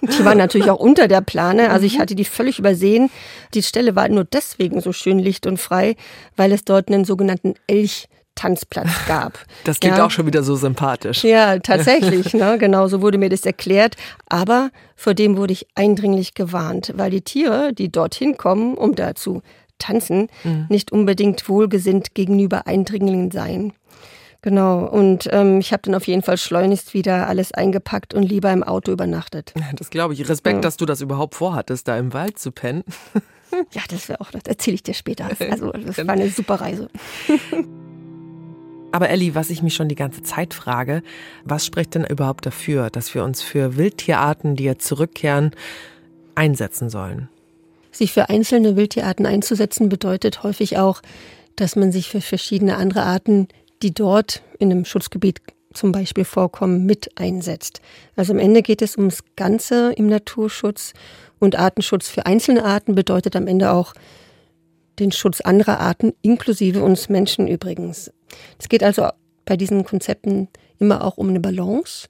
Die waren natürlich auch unter der Plane, also ich mhm. hatte die völlig übersehen. Die Stelle war nur deswegen so schön licht und frei, weil es dort einen sogenannten Elch Tanzplatz gab. Das klingt ja. auch schon wieder so sympathisch. Ja, tatsächlich. ne? Genau so wurde mir das erklärt. Aber vor dem wurde ich eindringlich gewarnt, weil die Tiere, die dorthin kommen, um da zu tanzen, mhm. nicht unbedingt wohlgesinnt gegenüber Eindringlingen seien. Genau, und ähm, ich habe dann auf jeden Fall schleunigst wieder alles eingepackt und lieber im Auto übernachtet. Das glaube ich. Respekt, ja. dass du das überhaupt vorhattest, da im Wald zu pennen. Ja, das wäre auch, das erzähle ich dir später. Also, das war eine super Reise. Aber Elli, was ich mich schon die ganze Zeit frage, was spricht denn überhaupt dafür, dass wir uns für Wildtierarten, die jetzt zurückkehren, einsetzen sollen? Sich für einzelne Wildtierarten einzusetzen bedeutet häufig auch, dass man sich für verschiedene andere Arten die dort in einem Schutzgebiet zum Beispiel vorkommen, mit einsetzt. Also am Ende geht es ums Ganze im Naturschutz und Artenschutz für einzelne Arten bedeutet am Ende auch den Schutz anderer Arten, inklusive uns Menschen übrigens. Es geht also bei diesen Konzepten immer auch um eine Balance.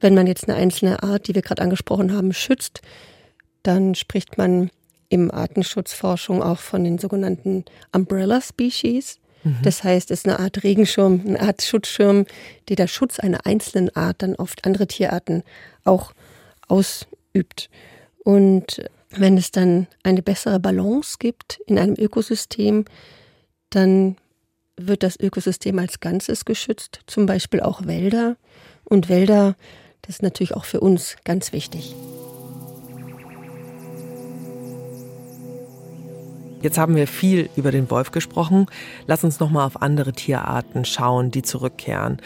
Wenn man jetzt eine einzelne Art, die wir gerade angesprochen haben, schützt, dann spricht man im Artenschutzforschung auch von den sogenannten Umbrella Species. Mhm. Das heißt, es ist eine Art Regenschirm, eine Art Schutzschirm, der der Schutz einer einzelnen Art dann oft andere Tierarten auch ausübt. Und wenn es dann eine bessere Balance gibt in einem Ökosystem, dann wird das Ökosystem als Ganzes geschützt, zum Beispiel auch Wälder. Und Wälder, das ist natürlich auch für uns ganz wichtig. Jetzt haben wir viel über den Wolf gesprochen. Lass uns noch mal auf andere Tierarten schauen, die zurückkehren.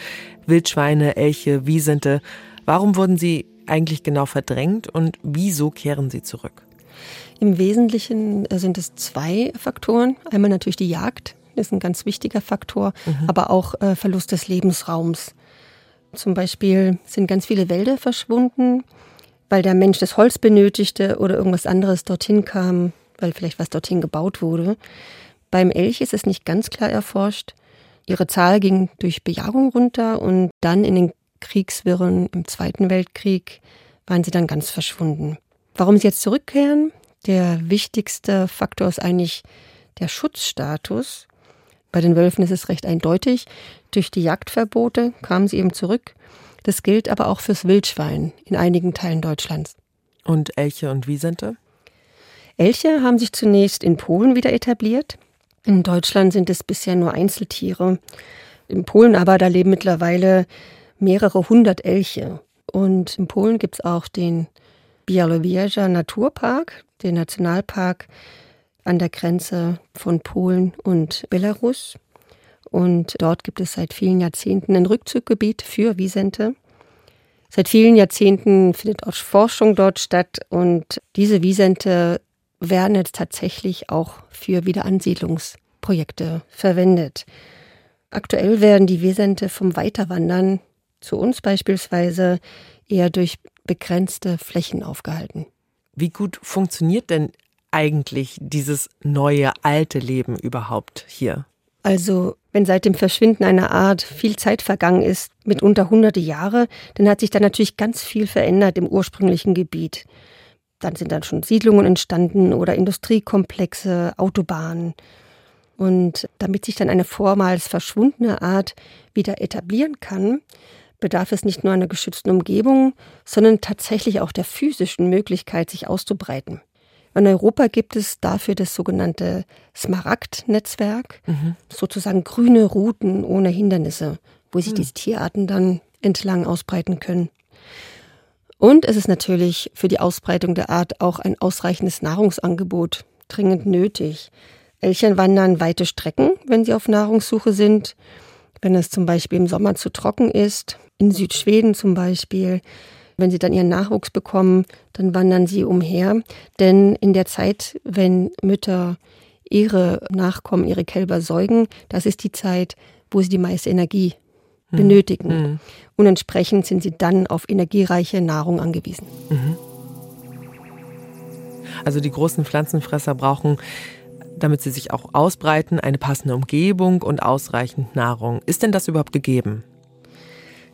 Wildschweine, Elche, Wiesente. Warum wurden sie eigentlich genau verdrängt und wieso kehren sie zurück? Im Wesentlichen äh, sind es zwei Faktoren. Einmal natürlich die Jagd, das ist ein ganz wichtiger Faktor, mhm. aber auch äh, Verlust des Lebensraums. Zum Beispiel sind ganz viele Wälder verschwunden, weil der Mensch das Holz benötigte oder irgendwas anderes dorthin kam weil vielleicht was dorthin gebaut wurde. Beim Elch ist es nicht ganz klar erforscht. Ihre Zahl ging durch Bejagung runter und dann in den Kriegswirren im Zweiten Weltkrieg waren sie dann ganz verschwunden. Warum sie jetzt zurückkehren? Der wichtigste Faktor ist eigentlich der Schutzstatus. Bei den Wölfen ist es recht eindeutig. Durch die Jagdverbote kamen sie eben zurück. Das gilt aber auch fürs Wildschwein in einigen Teilen Deutschlands. Und Elche und Wiesente? Elche haben sich zunächst in Polen wieder etabliert. In Deutschland sind es bisher nur Einzeltiere. In Polen aber, da leben mittlerweile mehrere hundert Elche. Und in Polen gibt es auch den Białowieża Naturpark, den Nationalpark an der Grenze von Polen und Belarus. Und dort gibt es seit vielen Jahrzehnten ein Rückzuggebiet für Wiesente. Seit vielen Jahrzehnten findet auch Forschung dort statt und diese Wiesente werden jetzt tatsächlich auch für Wiederansiedlungsprojekte verwendet. Aktuell werden die Wiesente vom Weiterwandern zu uns beispielsweise eher durch begrenzte Flächen aufgehalten. Wie gut funktioniert denn eigentlich dieses neue alte Leben überhaupt hier? Also, wenn seit dem Verschwinden einer Art viel Zeit vergangen ist, mitunter hunderte Jahre, dann hat sich da natürlich ganz viel verändert im ursprünglichen Gebiet. Dann sind dann schon Siedlungen entstanden oder Industriekomplexe, Autobahnen. Und damit sich dann eine vormals verschwundene Art wieder etablieren kann, bedarf es nicht nur einer geschützten Umgebung, sondern tatsächlich auch der physischen Möglichkeit, sich auszubreiten. In Europa gibt es dafür das sogenannte Smaragd-Netzwerk, mhm. sozusagen grüne Routen ohne Hindernisse, wo sich mhm. diese Tierarten dann entlang ausbreiten können. Und es ist natürlich für die Ausbreitung der Art auch ein ausreichendes Nahrungsangebot dringend nötig. Elchen wandern weite Strecken, wenn sie auf Nahrungssuche sind. Wenn es zum Beispiel im Sommer zu trocken ist, in Südschweden zum Beispiel, wenn sie dann ihren Nachwuchs bekommen, dann wandern sie umher. Denn in der Zeit, wenn Mütter ihre Nachkommen, ihre Kälber säugen, das ist die Zeit, wo sie die meiste Energie hm. benötigen. Mhm. Und entsprechend sind sie dann auf energiereiche Nahrung angewiesen. Mhm. Also die großen Pflanzenfresser brauchen, damit sie sich auch ausbreiten, eine passende Umgebung und ausreichend Nahrung. Ist denn das überhaupt gegeben?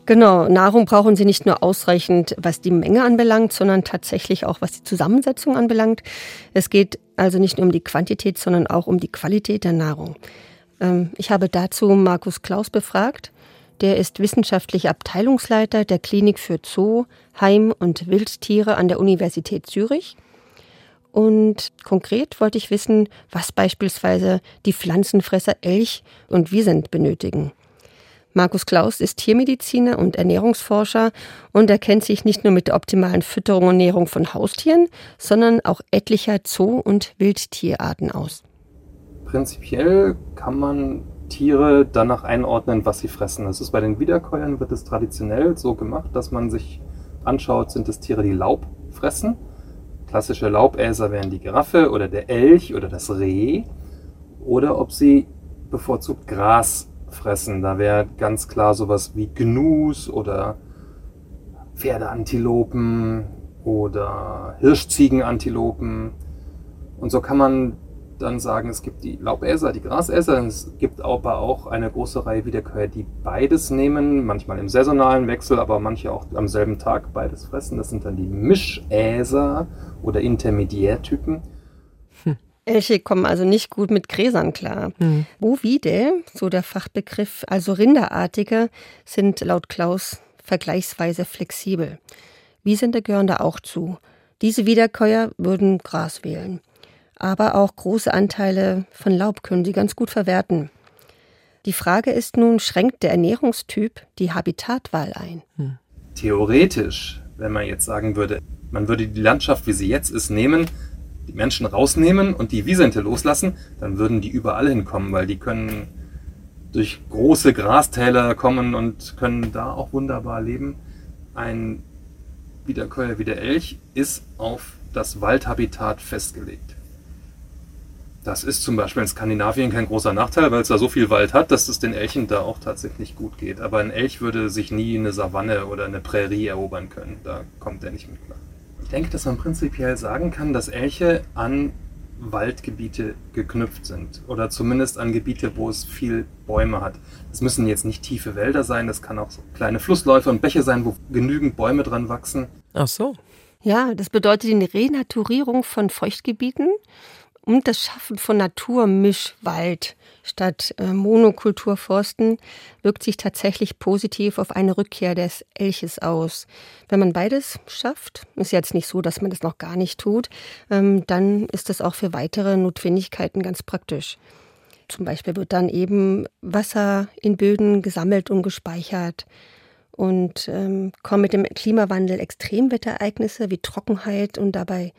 Genau, Nahrung brauchen sie nicht nur ausreichend, was die Menge anbelangt, sondern tatsächlich auch, was die Zusammensetzung anbelangt. Es geht also nicht nur um die Quantität, sondern auch um die Qualität der Nahrung. Ähm, ich habe dazu Markus Klaus befragt. Der ist wissenschaftlicher Abteilungsleiter der Klinik für Zoo, Heim- und Wildtiere an der Universität Zürich. Und konkret wollte ich wissen, was beispielsweise die Pflanzenfresser Elch und Wiesent benötigen. Markus Klaus ist Tiermediziner und Ernährungsforscher und er kennt sich nicht nur mit der optimalen Fütterung und Ernährung von Haustieren, sondern auch etlicher Zoo- und Wildtierarten aus. Prinzipiell kann man Tiere danach einordnen, was sie fressen. Das ist bei den Wiederkäuern wird es traditionell so gemacht, dass man sich anschaut, sind es Tiere, die Laub fressen. Klassische Laubäser wären die Giraffe oder der Elch oder das Reh. Oder ob sie bevorzugt Gras fressen. Da wäre ganz klar sowas wie Gnus oder Pferdeantilopen oder Hirschziegenantilopen. Und so kann man dann sagen, es gibt die Laubesser, die Grasesser. Es gibt aber auch eine große Reihe Wiederkäuer, die beides nehmen, manchmal im saisonalen Wechsel, aber manche auch am selben Tag beides fressen. Das sind dann die Mischäser oder Intermediärtypen. Elche kommen also nicht gut mit Gräsern klar. Mhm. Bovide, so der Fachbegriff, also Rinderartige, sind laut Klaus vergleichsweise flexibel. Wiesente gehören da auch zu. Diese Wiederkäuer würden Gras wählen. Aber auch große Anteile von Laub können sie ganz gut verwerten. Die Frage ist nun, schränkt der Ernährungstyp die Habitatwahl ein? Hm. Theoretisch, wenn man jetzt sagen würde, man würde die Landschaft, wie sie jetzt ist, nehmen, die Menschen rausnehmen und die Wiesente loslassen, dann würden die überall hinkommen, weil die können durch große Grastäler kommen und können da auch wunderbar leben. Ein Wiederkäuer wie der Elch ist auf das Waldhabitat festgelegt. Das ist zum Beispiel in Skandinavien kein großer Nachteil, weil es da so viel Wald hat, dass es den Elchen da auch tatsächlich gut geht. Aber ein Elch würde sich nie eine Savanne oder eine Prärie erobern können. Da kommt er nicht mit klar. Ich denke, dass man prinzipiell sagen kann, dass Elche an Waldgebiete geknüpft sind oder zumindest an Gebiete, wo es viel Bäume hat. Das müssen jetzt nicht tiefe Wälder sein, das kann auch so kleine Flussläufe und Bäche sein, wo genügend Bäume dran wachsen. Ach so. Ja, das bedeutet die Renaturierung von Feuchtgebieten und das Schaffen von Naturmischwald statt äh, Monokulturforsten wirkt sich tatsächlich positiv auf eine Rückkehr des Elches aus. Wenn man beides schafft, ist jetzt nicht so, dass man das noch gar nicht tut, ähm, dann ist das auch für weitere Notwendigkeiten ganz praktisch. Zum Beispiel wird dann eben Wasser in Böden gesammelt und gespeichert und ähm, kommen mit dem Klimawandel Extremwetterereignisse wie Trockenheit und dabei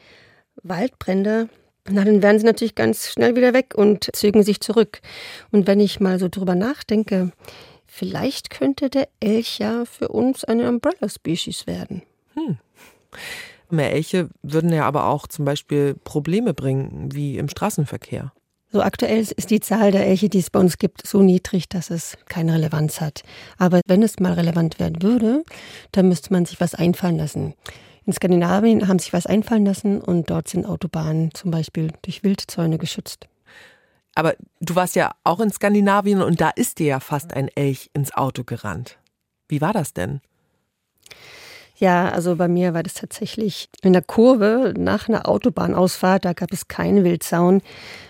Waldbrände na, dann werden sie natürlich ganz schnell wieder weg und zögen sich zurück. Und wenn ich mal so drüber nachdenke, vielleicht könnte der Elch ja für uns eine Umbrella-Species werden. Hm. Mehr Elche würden ja aber auch zum Beispiel Probleme bringen, wie im Straßenverkehr. So aktuell ist die Zahl der Elche, die es bei uns gibt, so niedrig, dass es keine Relevanz hat. Aber wenn es mal relevant werden würde, dann müsste man sich was einfallen lassen. In Skandinavien haben sich was einfallen lassen und dort sind Autobahnen zum Beispiel durch Wildzäune geschützt. Aber du warst ja auch in Skandinavien und da ist dir ja fast ein Elch ins Auto gerannt. Wie war das denn? Ja, also bei mir war das tatsächlich in der Kurve nach einer Autobahnausfahrt, da gab es keinen Wildzaun.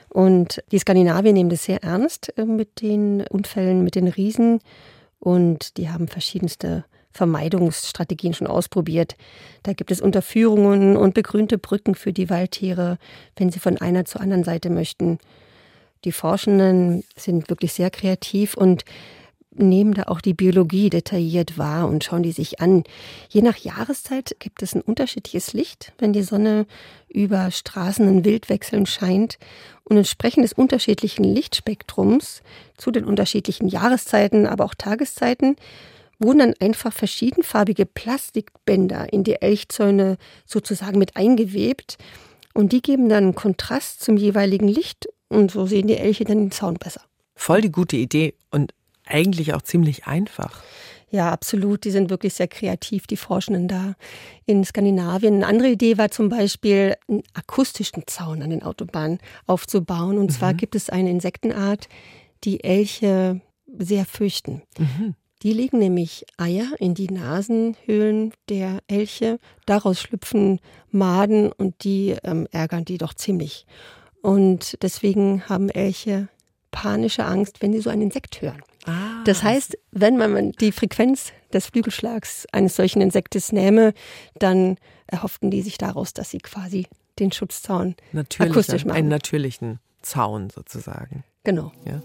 Und die Skandinavier nehmen das sehr ernst äh, mit den Unfällen, mit den Riesen. Und die haben verschiedenste Vermeidungsstrategien schon ausprobiert. Da gibt es Unterführungen und begrünte Brücken für die Waldtiere, wenn sie von einer zur anderen Seite möchten. Die Forschenden sind wirklich sehr kreativ und nehmen da auch die Biologie detailliert wahr und schauen die sich an. Je nach Jahreszeit gibt es ein unterschiedliches Licht, wenn die Sonne über Straßen in Wildwechseln scheint. Und entsprechend des unterschiedlichen Lichtspektrums zu den unterschiedlichen Jahreszeiten, aber auch Tageszeiten wurden dann einfach verschiedenfarbige Plastikbänder in die Elchzäune sozusagen mit eingewebt. Und die geben dann Kontrast zum jeweiligen Licht und so sehen die Elche dann den Zaun besser. Voll die gute Idee und eigentlich auch ziemlich einfach. Ja, absolut. Die sind wirklich sehr kreativ, die Forschenden da in Skandinavien. Eine andere Idee war zum Beispiel, einen akustischen Zaun an den Autobahnen aufzubauen. Und mhm. zwar gibt es eine Insektenart, die Elche sehr fürchten. Mhm. Die legen nämlich Eier in die Nasenhöhlen der Elche. Daraus schlüpfen Maden und die ähm, ärgern die doch ziemlich. Und deswegen haben Elche panische Angst, wenn sie so ein Insekt hören. Ah. Das heißt, wenn man die Frequenz des Flügelschlags eines solchen Insektes nähme, dann erhofften die sich daraus, dass sie quasi den Schutzzaun akustisch machen. Einen natürlichen Zaun sozusagen. Genau. Ja.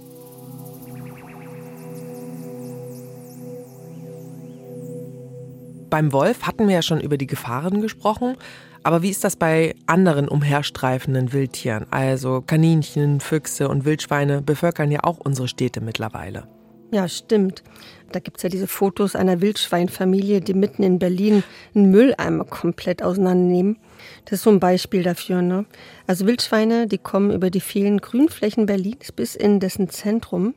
Beim Wolf hatten wir ja schon über die Gefahren gesprochen. Aber wie ist das bei anderen umherstreifenden Wildtieren? Also Kaninchen, Füchse und Wildschweine bevölkern ja auch unsere Städte mittlerweile. Ja, stimmt. Da gibt es ja diese Fotos einer Wildschweinfamilie, die mitten in Berlin einen Mülleimer komplett auseinandernehmen. Das ist so ein Beispiel dafür. Ne? Also Wildschweine, die kommen über die vielen Grünflächen Berlins bis in dessen Zentrum.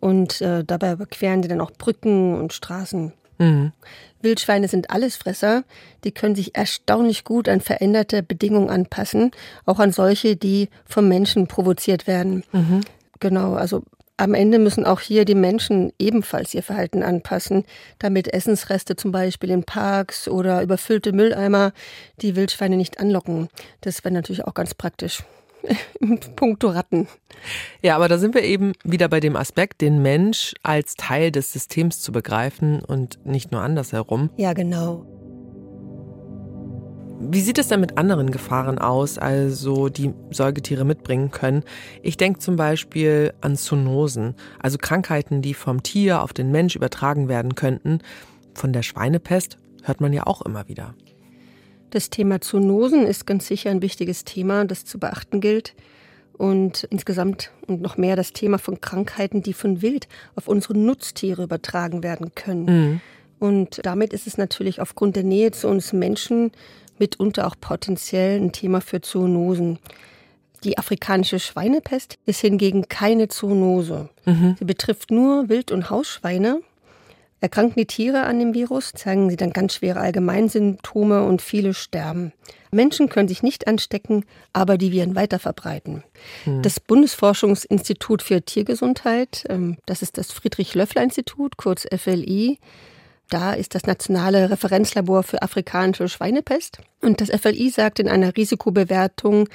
Und äh, dabei überqueren sie dann auch Brücken und Straßen. Mhm. Wildschweine sind Allesfresser. Die können sich erstaunlich gut an veränderte Bedingungen anpassen, auch an solche, die vom Menschen provoziert werden. Mhm. Genau, also am Ende müssen auch hier die Menschen ebenfalls ihr Verhalten anpassen, damit Essensreste zum Beispiel in Parks oder überfüllte Mülleimer die Wildschweine nicht anlocken. Das wäre natürlich auch ganz praktisch. Punkto Ratten. Ja, aber da sind wir eben wieder bei dem Aspekt, den Mensch als Teil des Systems zu begreifen und nicht nur andersherum. Ja, genau. Wie sieht es denn mit anderen Gefahren aus, also die Säugetiere mitbringen können? Ich denke zum Beispiel an Zoonosen, also Krankheiten, die vom Tier auf den Mensch übertragen werden könnten. Von der Schweinepest hört man ja auch immer wieder. Das Thema Zoonosen ist ganz sicher ein wichtiges Thema, das zu beachten gilt. Und insgesamt und noch mehr das Thema von Krankheiten, die von Wild auf unsere Nutztiere übertragen werden können. Mhm. Und damit ist es natürlich aufgrund der Nähe zu uns Menschen mitunter auch potenziell ein Thema für Zoonosen. Die afrikanische Schweinepest ist hingegen keine Zoonose. Mhm. Sie betrifft nur Wild- und Hausschweine Erkranken die Tiere an dem Virus, zeigen sie dann ganz schwere Allgemeinsymptome und viele sterben. Menschen können sich nicht anstecken, aber die Viren weiter verbreiten. Hm. Das Bundesforschungsinstitut für Tiergesundheit, ähm, das ist das Friedrich-Löffler-Institut, kurz FLI, Da ist das nationale Referenzlabor für afrikanische Schweinepest. Und das FLI sagt in einer Risikobewertung,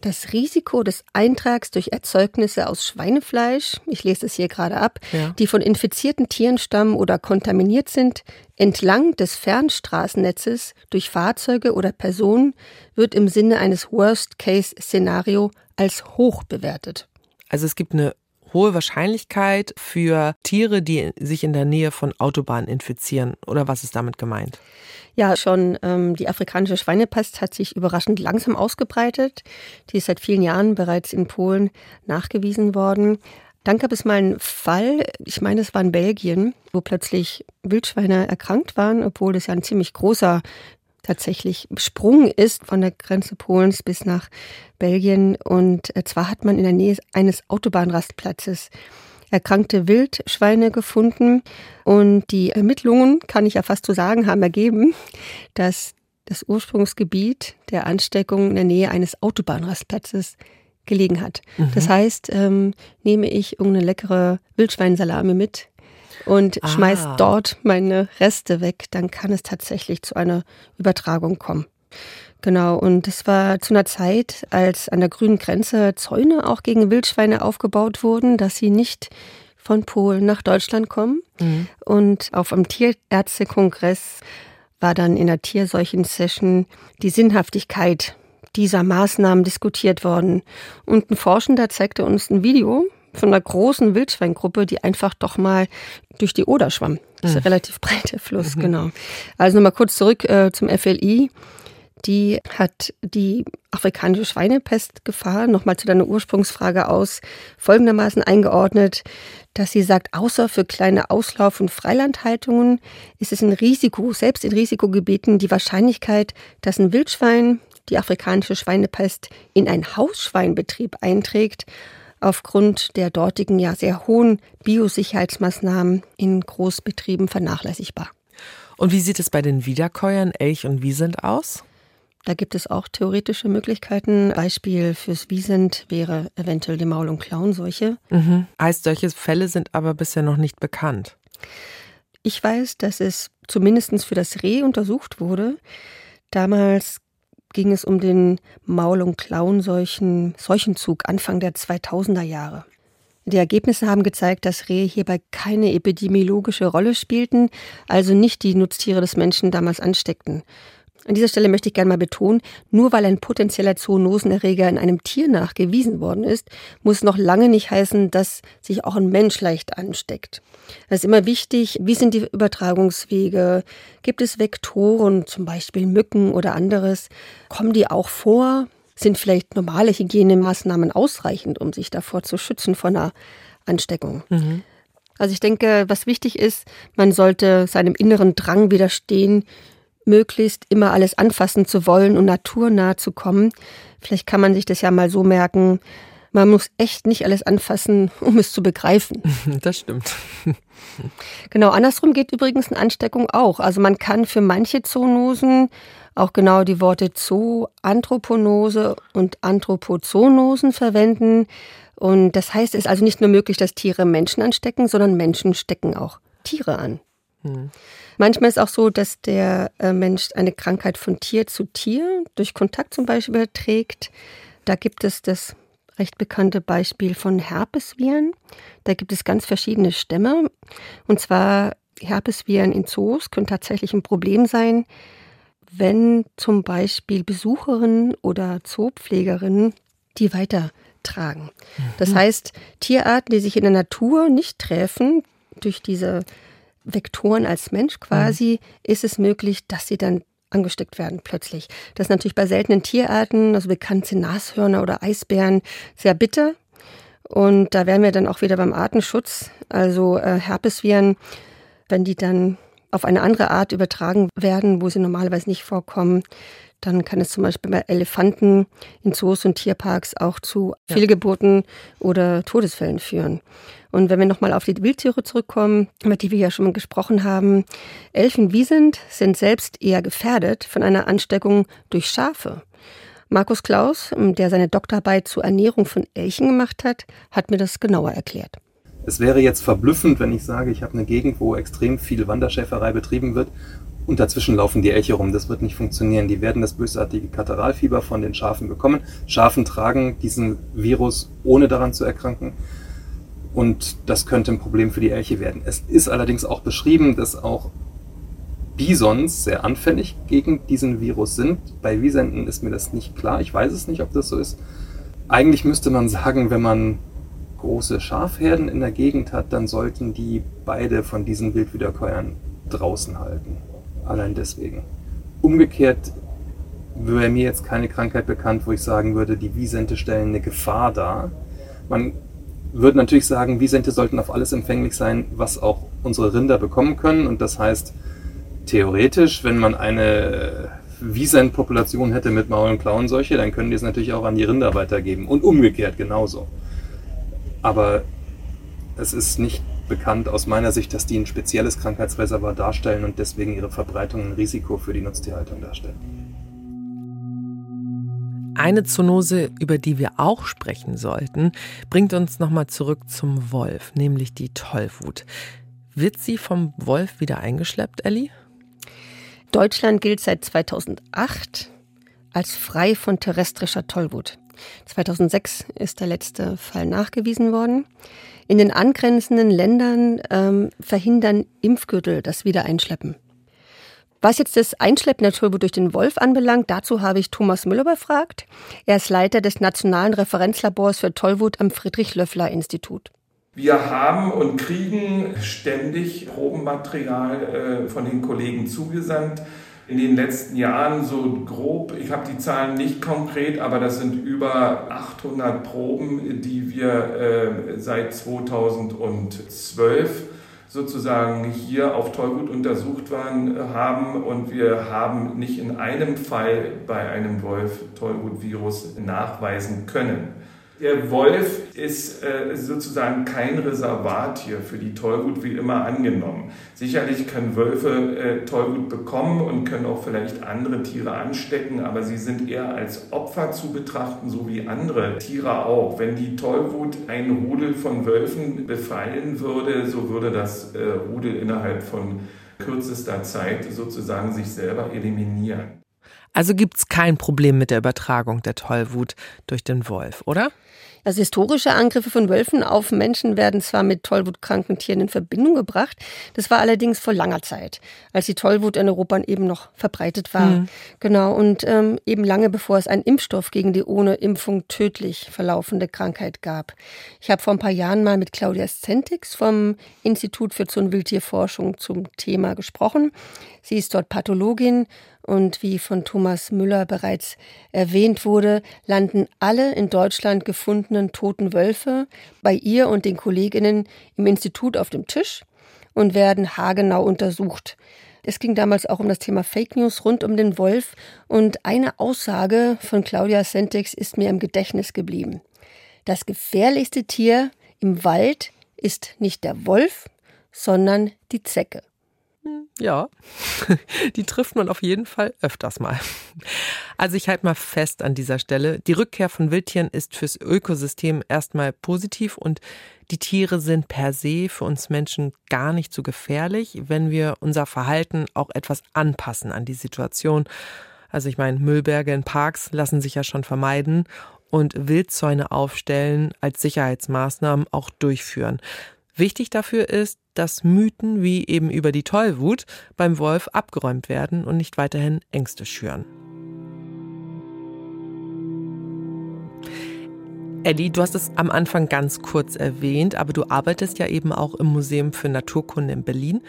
das Risiko des Eintrags durch Erzeugnisse aus Schweinefleisch, ich lese es hier gerade ab, ja. die von infizierten Tieren stammen oder kontaminiert sind, entlang des Fernstraßennetzes durch Fahrzeuge oder Personen, wird im Sinne eines Worst-Case-Szenario als hoch bewertet. Also es gibt eine hohe Wahrscheinlichkeit für Tiere, die sich in der Nähe von Autobahnen infizieren. Oder was ist damit gemeint? Ja, schon ähm, die afrikanische Schweinepest hat sich überraschend langsam ausgebreitet. Die ist seit vielen Jahren bereits in Polen nachgewiesen worden. Dann gab es mal einen Fall, ich meine, es war in Belgien, wo plötzlich Wildschweine erkrankt waren, obwohl das ja ein ziemlich großer tatsächlich Sprung ist von der Grenze Polens bis nach Belgien. Und äh, zwar hat man in der Nähe eines Autobahnrastplatzes erkrankte Wildschweine gefunden. Und die Ermittlungen, kann ich ja fast so sagen, haben ergeben, dass das Ursprungsgebiet der Ansteckung in der Nähe eines Autobahnrastplatzes gelegen hat. Mhm. Das heißt, ähm, nehme ich irgendeine leckere Wildschweinsalami mit, und ah. schmeißt dort meine Reste weg, dann kann es tatsächlich zu einer Übertragung kommen. Genau, und es war zu einer Zeit, als an der grünen Grenze Zäune auch gegen Wildschweine aufgebaut wurden, dass sie nicht von Polen nach Deutschland kommen. Mhm. Und auf einem Tierärztekongress war dann in der Tierseuchen-Session die Sinnhaftigkeit dieser Maßnahmen diskutiert worden. Und ein Forschender zeigte uns ein Video von einer großen Wildschweingruppe, die einfach doch mal durch die Oder schwamm. Das ist ein relativ breiter Fluss, mhm. genau. Also nochmal kurz zurück äh, zum FLI. Die hat die afrikanische Schweinepestgefahr nochmal zu deiner Ursprungsfrage aus folgendermaßen eingeordnet, dass sie sagt, außer für kleine Auslauf- und Freilandhaltungen ist es ein Risiko, selbst in Risikogebieten, die Wahrscheinlichkeit, dass ein Wildschwein die afrikanische Schweinepest in einen Hausschweinbetrieb einträgt, aufgrund der dortigen ja sehr hohen Biosicherheitsmaßnahmen in Großbetrieben vernachlässigbar. Und wie sieht es bei den Wiederkäuern Elch und Wiesent aus? Da gibt es auch theoretische Möglichkeiten. Beispiel fürs Wiesent wäre eventuell die Maul- und Klauenseuche. Mhm. Heißt, solche Fälle sind aber bisher noch nicht bekannt. Ich weiß, dass es zumindest für das Reh untersucht wurde. Damals ging es um den Maul- und Klauenseuchen Seuchenzug Anfang der 2000er Jahre. Die Ergebnisse haben gezeigt, dass Rehe hierbei keine epidemiologische Rolle spielten, also nicht die Nutztiere des Menschen damals ansteckten. An dieser Stelle möchte ich gerne mal betonen, nur weil ein potenzieller Zoonosenerreger in einem Tier nachgewiesen worden ist, muss noch lange nicht heißen, dass sich auch ein Mensch leicht ansteckt. Es ist immer wichtig, wie sind die Übertragungswege? Gibt es Vektoren, zum Beispiel Mücken oder anderes? Kommen die auch vor? Sind vielleicht normale Hygienemaßnahmen ausreichend, um sich davor zu schützen von einer Ansteckung? Mhm. Also ich denke, was wichtig ist, man sollte seinem inneren Drang widerstehen, möglichst immer alles anfassen zu wollen und naturnah zu kommen. Vielleicht kann man sich das ja mal so merken, man muss echt nicht alles anfassen, um es zu begreifen. Das stimmt. Genau, andersrum geht übrigens eine Ansteckung auch. Also man kann für manche Zoonosen auch genau die Worte Zooanthroponose und Anthropozoonosen verwenden. Und das heißt, es ist also nicht nur möglich, dass Tiere Menschen anstecken, sondern Menschen stecken auch Tiere an. Hm. Manchmal ist auch so, dass der äh, Mensch eine Krankheit von Tier zu Tier durch Kontakt zum Beispiel überträgt. Da gibt es das recht bekannte Beispiel von Herpesviren. Da gibt es ganz verschiedene Stämme. Und zwar Herpesviren in Zoos können tatsächlich ein Problem sein, wenn zum Beispiel Besucherinnen oder Zoopflegerinnen die weitertragen. Das mhm. heißt, Tierarten, die sich in der Natur nicht treffen, durch diese Vektoren als Mensch quasi, mhm. ist es möglich, dass sie dann angesteckt werden plötzlich. Das ist natürlich bei seltenen Tierarten, also bekannt sind Nashörner oder Eisbären, sehr bitter. Und da wären wir dann auch wieder beim Artenschutz. Also äh, Herpesviren, wenn die dann auf eine andere Art übertragen werden, wo sie normalerweise nicht vorkommen, dann kann es zum Beispiel bei Elefanten in Zoos und Tierparks auch zu Fehlgeburten oder Todesfällen führen. Und wenn wir nochmal auf die Wildtiere zurückkommen, über die wir ja schon gesprochen haben, Elfen wie sind, sind selbst eher gefährdet von einer Ansteckung durch Schafe. Markus Klaus, der seine Doktorarbeit zur Ernährung von Elchen gemacht hat, hat mir das genauer erklärt. Es wäre jetzt verblüffend, wenn ich sage, ich habe eine Gegend, wo extrem viel Wanderschäferei betrieben wird und dazwischen laufen die Elche rum. Das wird nicht funktionieren. Die werden das bösartige Kataralfieber von den Schafen bekommen. Schafen tragen diesen Virus, ohne daran zu erkranken. Und das könnte ein Problem für die Elche werden. Es ist allerdings auch beschrieben, dass auch Bisons sehr anfällig gegen diesen Virus sind. Bei Wiesenten ist mir das nicht klar. Ich weiß es nicht, ob das so ist. Eigentlich müsste man sagen, wenn man große Schafherden in der Gegend hat, dann sollten die beide von diesen Wildwiederkäuern draußen halten. Allein deswegen. Umgekehrt wäre mir jetzt keine Krankheit bekannt, wo ich sagen würde, die Wiesente stellen eine Gefahr dar. Man würde natürlich sagen, Wiesente sollten auf alles empfänglich sein, was auch unsere Rinder bekommen können. Und das heißt, theoretisch, wenn man eine Wiesent-Population hätte mit Maul- und Klauenseuche, dann können die es natürlich auch an die Rinder weitergeben. Und umgekehrt genauso. Aber es ist nicht bekannt aus meiner Sicht, dass die ein spezielles Krankheitsreservoir darstellen und deswegen ihre Verbreitung ein Risiko für die Nutztierhaltung darstellen. Eine Zoonose, über die wir auch sprechen sollten, bringt uns nochmal zurück zum Wolf, nämlich die Tollwut. Wird sie vom Wolf wieder eingeschleppt, Ellie? Deutschland gilt seit 2008 als frei von terrestrischer Tollwut. 2006 ist der letzte Fall nachgewiesen worden. In den angrenzenden Ländern ähm, verhindern Impfgürtel das Wiedereinschleppen. Was jetzt das Einschleppen der Tollwut durch den Wolf anbelangt, dazu habe ich Thomas Müller befragt. Er ist Leiter des Nationalen Referenzlabors für Tollwut am Friedrich-Löffler-Institut. Wir haben und kriegen ständig Probenmaterial äh, von den Kollegen zugesandt in den letzten Jahren so grob, ich habe die Zahlen nicht konkret, aber das sind über 800 Proben, die wir äh, seit 2012 sozusagen hier auf Tollwut untersucht waren, haben und wir haben nicht in einem Fall bei einem Wolf Tollwut-Virus nachweisen können. Der Wolf ist äh, sozusagen kein Reservattier für die Tollwut wie immer angenommen. Sicherlich können Wölfe äh, Tollwut bekommen und können auch vielleicht andere Tiere anstecken, aber sie sind eher als Opfer zu betrachten, so wie andere Tiere auch. Wenn die Tollwut ein Rudel von Wölfen befallen würde, so würde das äh, Rudel innerhalb von kürzester Zeit sozusagen sich selber eliminieren. Also gibt es kein Problem mit der Übertragung der Tollwut durch den Wolf, oder? Also historische Angriffe von Wölfen auf Menschen werden zwar mit tollwutkranken Tieren in Verbindung gebracht, das war allerdings vor langer Zeit, als die Tollwut in Europa eben noch verbreitet war. Mhm. Genau, und ähm, eben lange bevor es einen Impfstoff gegen die ohne Impfung tödlich verlaufende Krankheit gab. Ich habe vor ein paar Jahren mal mit Claudia Stentix vom Institut für Zoo- und Wildtierforschung zum Thema gesprochen. Sie ist dort Pathologin und wie von Thomas Müller bereits erwähnt wurde, landen alle in Deutschland gefundenen toten Wölfe bei ihr und den Kolleginnen im Institut auf dem Tisch und werden haargenau untersucht. Es ging damals auch um das Thema Fake News rund um den Wolf und eine Aussage von Claudia Sentex ist mir im Gedächtnis geblieben. Das gefährlichste Tier im Wald ist nicht der Wolf, sondern die Zecke. Ja, die trifft man auf jeden Fall öfters mal. Also ich halte mal fest an dieser Stelle, die Rückkehr von Wildtieren ist fürs Ökosystem erstmal positiv und die Tiere sind per se für uns Menschen gar nicht so gefährlich, wenn wir unser Verhalten auch etwas anpassen an die Situation. Also ich meine, Müllberge in Parks lassen sich ja schon vermeiden und Wildzäune aufstellen als Sicherheitsmaßnahmen auch durchführen. Wichtig dafür ist, dass Mythen wie eben über die Tollwut beim Wolf abgeräumt werden und nicht weiterhin Ängste schüren. Ellie, du hast es am Anfang ganz kurz erwähnt, aber du arbeitest ja eben auch im Museum für Naturkunde in Berlin.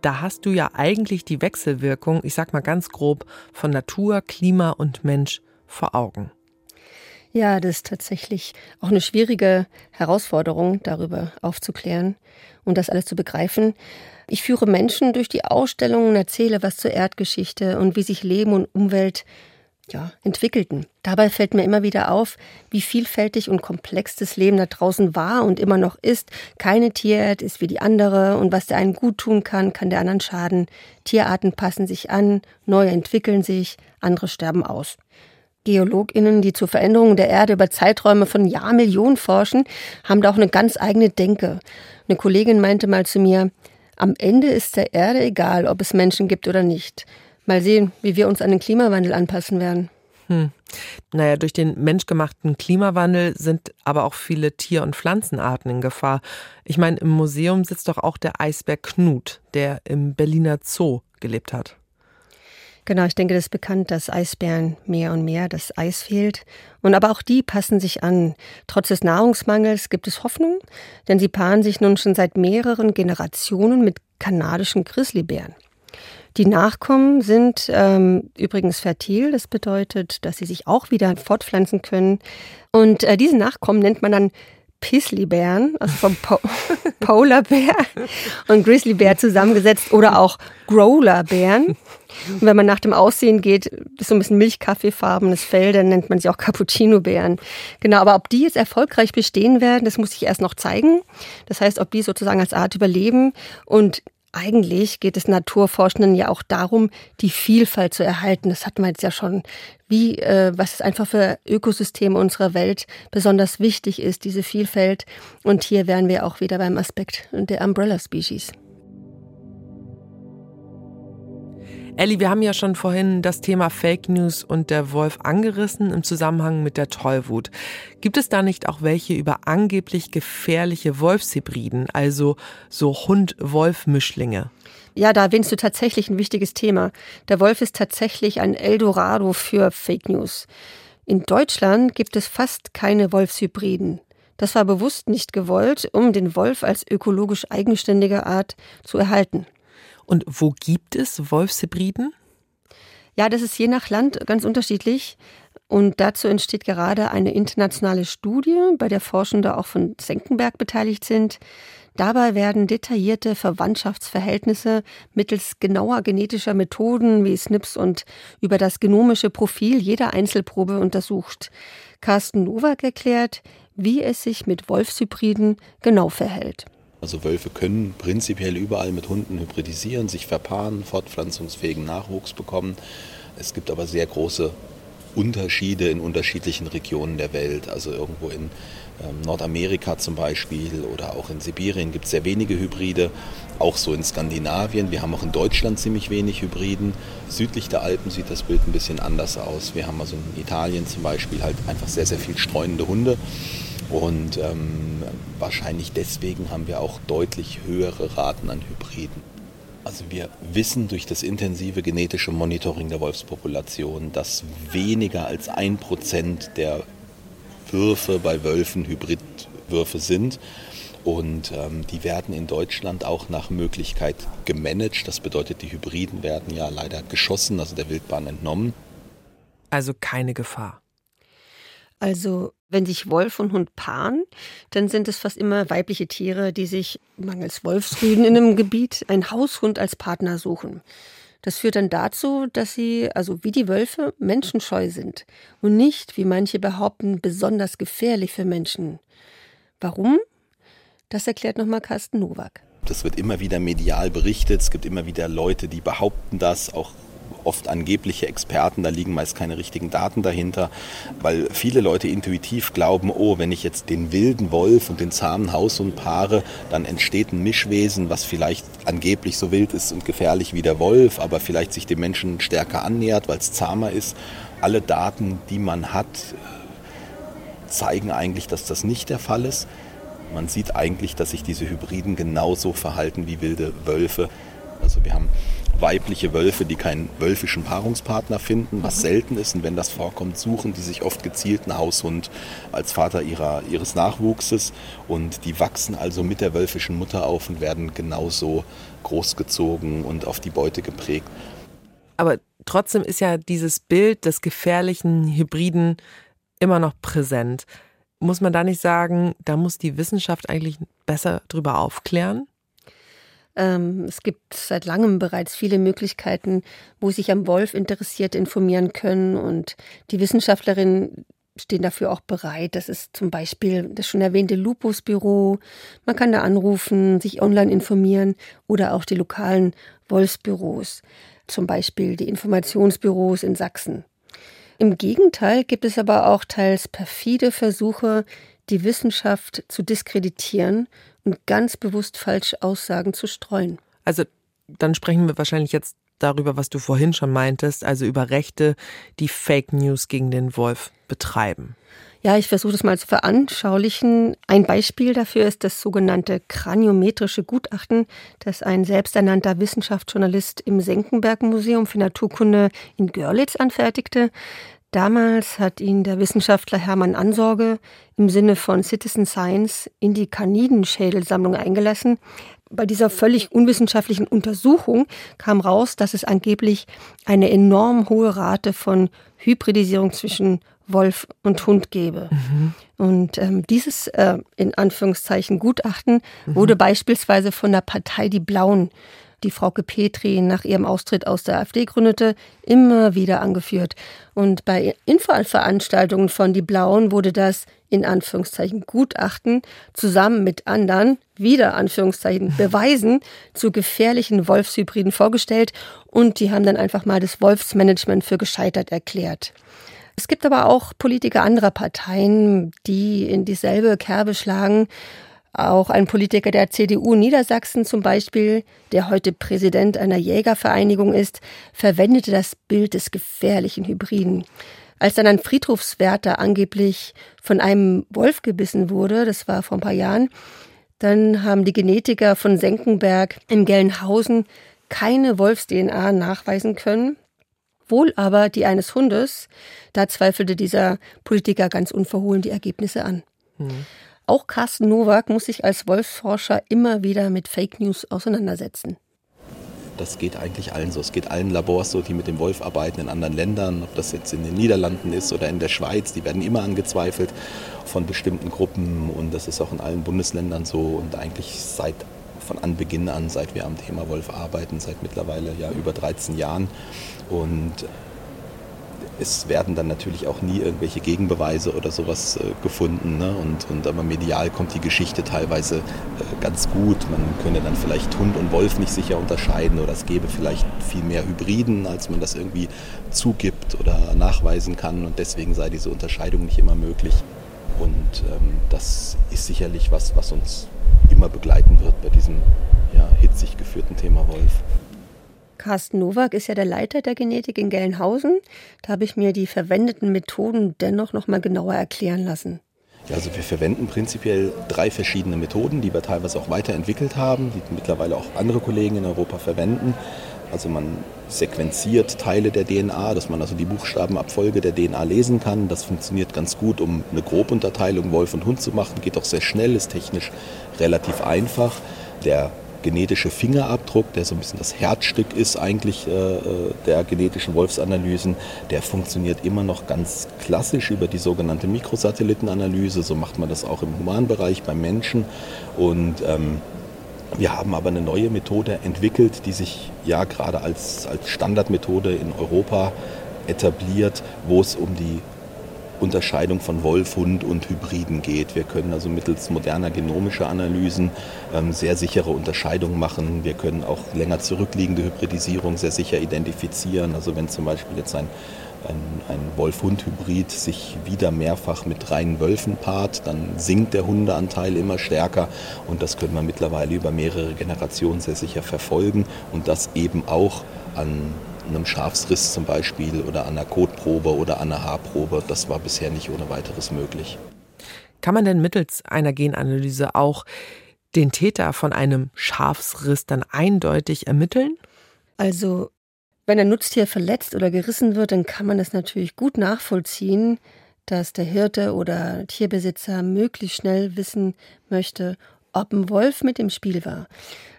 Da hast du ja eigentlich die Wechselwirkung, ich sag mal ganz grob, von Natur, Klima und Mensch vor Augen. Ja, das ist tatsächlich auch eine schwierige Herausforderung, darüber aufzuklären und das alles zu begreifen. Ich führe Menschen durch die Ausstellung und erzähle was zur Erdgeschichte und wie sich Leben und Umwelt ja, entwickelten. Dabei fällt mir immer wieder auf, wie vielfältig und komplex das Leben da draußen war und immer noch ist. Keine Tierart ist wie die andere und was der einen gut tun kann, kann der anderen schaden. Tierarten passen sich an, neue entwickeln sich, andere sterben aus. GeologInnen, die zur Veränderung der Erde über Zeiträume von Jahrmillionen forschen, haben da auch eine ganz eigene Denke. Eine Kollegin meinte mal zu mir, am Ende ist der Erde egal, ob es Menschen gibt oder nicht. Mal sehen, wie wir uns an den Klimawandel anpassen werden. Hm. Naja, durch den menschgemachten Klimawandel sind aber auch viele Tier- und Pflanzenarten in Gefahr. Ich meine, im Museum sitzt doch auch der Eisbär Knut, der im Berliner Zoo gelebt hat. Genau, ich denke, das ist bekannt, dass Eisbären mehr und mehr das Eis fehlt. Und aber auch die passen sich an. Trotz des Nahrungsmangels gibt es Hoffnung, denn sie paaren sich nun schon seit mehreren Generationen mit kanadischen Grizzlybären. Die Nachkommen sind ähm, übrigens fertil. Das bedeutet, dass sie sich auch wieder fortpflanzen können. Und äh, diese Nachkommen nennt man dann Pizzly-Bären, also vom po Polar-Bär und Grizzly-Bär zusammengesetzt oder auch Growler-Bären. Und wenn man nach dem Aussehen geht, ist so ein bisschen milchkaffeefarbenes Fell, dann nennt man sie auch Cappuccino-Bären. Genau, aber ob die jetzt erfolgreich bestehen werden, das muss ich erst noch zeigen. Das heißt, ob die sozusagen als Art überleben und eigentlich geht es Naturforschenden ja auch darum, die Vielfalt zu erhalten. Das hat man jetzt ja schon, wie, äh, was es einfach für Ökosysteme unserer Welt besonders wichtig ist, diese Vielfalt. Und hier wären wir auch wieder beim Aspekt der Umbrella Species. Elli, wir haben ja schon vorhin das Thema Fake News und der Wolf angerissen im Zusammenhang mit der Tollwut. Gibt es da nicht auch welche über angeblich gefährliche Wolfshybriden, also so Hund-Wolf-Mischlinge? Ja, da erwähnst du tatsächlich ein wichtiges Thema. Der Wolf ist tatsächlich ein Eldorado für Fake News. In Deutschland gibt es fast keine Wolfshybriden. Das war bewusst nicht gewollt, um den Wolf als ökologisch eigenständige Art zu erhalten. Und wo gibt es Wolfshybriden? Ja, das ist je nach Land ganz unterschiedlich. Und dazu entsteht gerade eine internationale Studie, bei der Forschende auch von Senckenberg beteiligt sind. Dabei werden detaillierte Verwandtschaftsverhältnisse mittels genauer genetischer Methoden wie SNPs und über das genomische Profil jeder Einzelprobe untersucht. Carsten Nowak erklärt, wie es sich mit Wolfshybriden genau verhält. Also Wölfe können prinzipiell überall mit Hunden hybridisieren, sich verpaaren, fortpflanzungsfähigen Nachwuchs bekommen. Es gibt aber sehr große Unterschiede in unterschiedlichen Regionen der Welt. Also irgendwo in ähm, Nordamerika zum Beispiel oder auch in Sibirien gibt es sehr wenige Hybride. Auch so in Skandinavien. Wir haben auch in Deutschland ziemlich wenig Hybriden. Südlich der Alpen sieht das Bild ein bisschen anders aus. Wir haben also in Italien zum Beispiel halt einfach sehr, sehr viel streunende Hunde. Und ähm, wahrscheinlich deswegen haben wir auch deutlich höhere Raten an Hybriden. Also wir wissen durch das intensive genetische Monitoring der Wolfspopulation, dass weniger als ein Prozent der Würfe bei Wölfen Hybridwürfe sind. Und ähm, die werden in Deutschland auch nach Möglichkeit gemanagt. Das bedeutet, die Hybriden werden ja leider geschossen, also der Wildbahn entnommen. Also keine Gefahr. Also wenn sich Wolf und Hund paaren, dann sind es fast immer weibliche Tiere, die sich mangels Wolfsrüden in einem Gebiet einen Haushund als Partner suchen. Das führt dann dazu, dass sie, also wie die Wölfe, menschenscheu sind und nicht, wie manche behaupten, besonders gefährlich für Menschen. Warum? Das erklärt nochmal Carsten Nowak. Das wird immer wieder medial berichtet. Es gibt immer wieder Leute, die behaupten das, auch oft angebliche Experten, da liegen meist keine richtigen Daten dahinter, weil viele Leute intuitiv glauben, oh, wenn ich jetzt den wilden Wolf und den zahmen Haushund paare, dann entsteht ein Mischwesen, was vielleicht angeblich so wild ist und gefährlich wie der Wolf, aber vielleicht sich dem Menschen stärker annähert, weil es zahmer ist. Alle Daten, die man hat, zeigen eigentlich, dass das nicht der Fall ist. Man sieht eigentlich, dass sich diese Hybriden genauso verhalten wie wilde Wölfe. Also wir haben weibliche Wölfe, die keinen wölfischen Paarungspartner finden, was mhm. selten ist. Und wenn das vorkommt, suchen die sich oft gezielt einen Haushund als Vater ihrer, ihres Nachwuchses. Und die wachsen also mit der wölfischen Mutter auf und werden genauso großgezogen und auf die Beute geprägt. Aber trotzdem ist ja dieses Bild des gefährlichen Hybriden immer noch präsent. Muss man da nicht sagen, da muss die Wissenschaft eigentlich besser drüber aufklären? Ähm, es gibt seit langem bereits viele Möglichkeiten, wo sich am Wolf Interessierte informieren können und die Wissenschaftlerinnen stehen dafür auch bereit. Das ist zum Beispiel das schon erwähnte Lupus-Büro. Man kann da anrufen, sich online informieren oder auch die lokalen Wolfsbüros, zum Beispiel die Informationsbüros in Sachsen. Im Gegenteil gibt es aber auch teils perfide Versuche, die Wissenschaft zu diskreditieren und ganz bewusst falsche Aussagen zu streuen. Also dann sprechen wir wahrscheinlich jetzt darüber, was du vorhin schon meintest, also über Rechte, die Fake News gegen den Wolf betreiben. Ja, ich versuche das mal zu veranschaulichen. Ein Beispiel dafür ist das sogenannte kraniometrische Gutachten, das ein selbsternannter Wissenschaftsjournalist im Senckenberg Museum für Naturkunde in Görlitz anfertigte. Damals hat ihn der Wissenschaftler Hermann Ansorge im Sinne von Citizen Science in die Kanidenschädelsammlung eingelassen. Bei dieser völlig unwissenschaftlichen Untersuchung kam raus, dass es angeblich eine enorm hohe Rate von Hybridisierung zwischen Wolf und Hund gebe. Mhm. Und ähm, dieses äh, in Anführungszeichen Gutachten mhm. wurde beispielsweise von der Partei Die Blauen, die Frauke Petri nach ihrem Austritt aus der AfD gründete, immer wieder angeführt. Und bei Infoveranstaltungen von Die Blauen wurde das in Anführungszeichen Gutachten zusammen mit anderen, wieder Anführungszeichen Beweisen zu gefährlichen Wolfshybriden vorgestellt und die haben dann einfach mal das Wolfsmanagement für gescheitert erklärt. Es gibt aber auch Politiker anderer Parteien, die in dieselbe Kerbe schlagen. Auch ein Politiker der CDU Niedersachsen zum Beispiel, der heute Präsident einer Jägervereinigung ist, verwendete das Bild des gefährlichen Hybriden. Als dann ein Friedhofswärter angeblich von einem Wolf gebissen wurde, das war vor ein paar Jahren, dann haben die Genetiker von Senckenberg in Gelnhausen keine Wolfs-DNA nachweisen können wohl aber die eines Hundes. Da zweifelte dieser Politiker ganz unverhohlen die Ergebnisse an. Mhm. Auch Carsten Nowak muss sich als Wolfsforscher immer wieder mit Fake News auseinandersetzen. Das geht eigentlich allen so. Es geht allen Labors so, die mit dem Wolf arbeiten in anderen Ländern, ob das jetzt in den Niederlanden ist oder in der Schweiz. Die werden immer angezweifelt von bestimmten Gruppen und das ist auch in allen Bundesländern so und eigentlich seit von Anbeginn an, seit wir am Thema Wolf arbeiten, seit mittlerweile ja über 13 Jahren. Und es werden dann natürlich auch nie irgendwelche Gegenbeweise oder sowas äh, gefunden. Ne? Und, und aber medial kommt die Geschichte teilweise äh, ganz gut. Man könne dann vielleicht Hund und Wolf nicht sicher unterscheiden oder es gäbe vielleicht viel mehr Hybriden, als man das irgendwie zugibt oder nachweisen kann. Und deswegen sei diese Unterscheidung nicht immer möglich. Und ähm, das ist sicherlich was, was uns immer begleiten wird bei diesem ja, hitzig geführten Thema Wolf. Carsten Nowak ist ja der Leiter der Genetik in Gelnhausen. Da habe ich mir die verwendeten Methoden dennoch noch mal genauer erklären lassen. Also wir verwenden prinzipiell drei verschiedene Methoden, die wir teilweise auch weiterentwickelt haben, die mittlerweile auch andere Kollegen in Europa verwenden. Also man sequenziert Teile der DNA, dass man also die Buchstabenabfolge der DNA lesen kann. Das funktioniert ganz gut, um eine Grobunterteilung Wolf und Hund zu machen. Geht auch sehr schnell, ist technisch relativ einfach. Der genetische Fingerabdruck, der so ein bisschen das Herzstück ist eigentlich äh, äh, der genetischen Wolfsanalysen, der funktioniert immer noch ganz klassisch über die sogenannte Mikrosatellitenanalyse. So macht man das auch im Humanbereich beim Menschen. Und ähm, wir haben aber eine neue Methode entwickelt, die sich ja gerade als, als Standardmethode in Europa etabliert, wo es um die Unterscheidung von Wolf, Hund und Hybriden geht. Wir können also mittels moderner genomischer Analysen ähm, sehr sichere Unterscheidungen machen. Wir können auch länger zurückliegende Hybridisierung sehr sicher identifizieren. Also wenn zum Beispiel jetzt ein, ein, ein Wolf-Hund-Hybrid sich wieder mehrfach mit reinen Wölfen paart, dann sinkt der Hundeanteil immer stärker und das können wir mittlerweile über mehrere Generationen sehr sicher verfolgen und das eben auch an einem Schafsriss zum Beispiel oder an einer Kotprobe oder an einer Haarprobe. Das war bisher nicht ohne weiteres möglich. Kann man denn mittels einer Genanalyse auch den Täter von einem Schafsriss dann eindeutig ermitteln? Also, wenn ein Nutztier verletzt oder gerissen wird, dann kann man es natürlich gut nachvollziehen, dass der Hirte oder Tierbesitzer möglichst schnell wissen möchte, ob ein Wolf mit im Spiel war.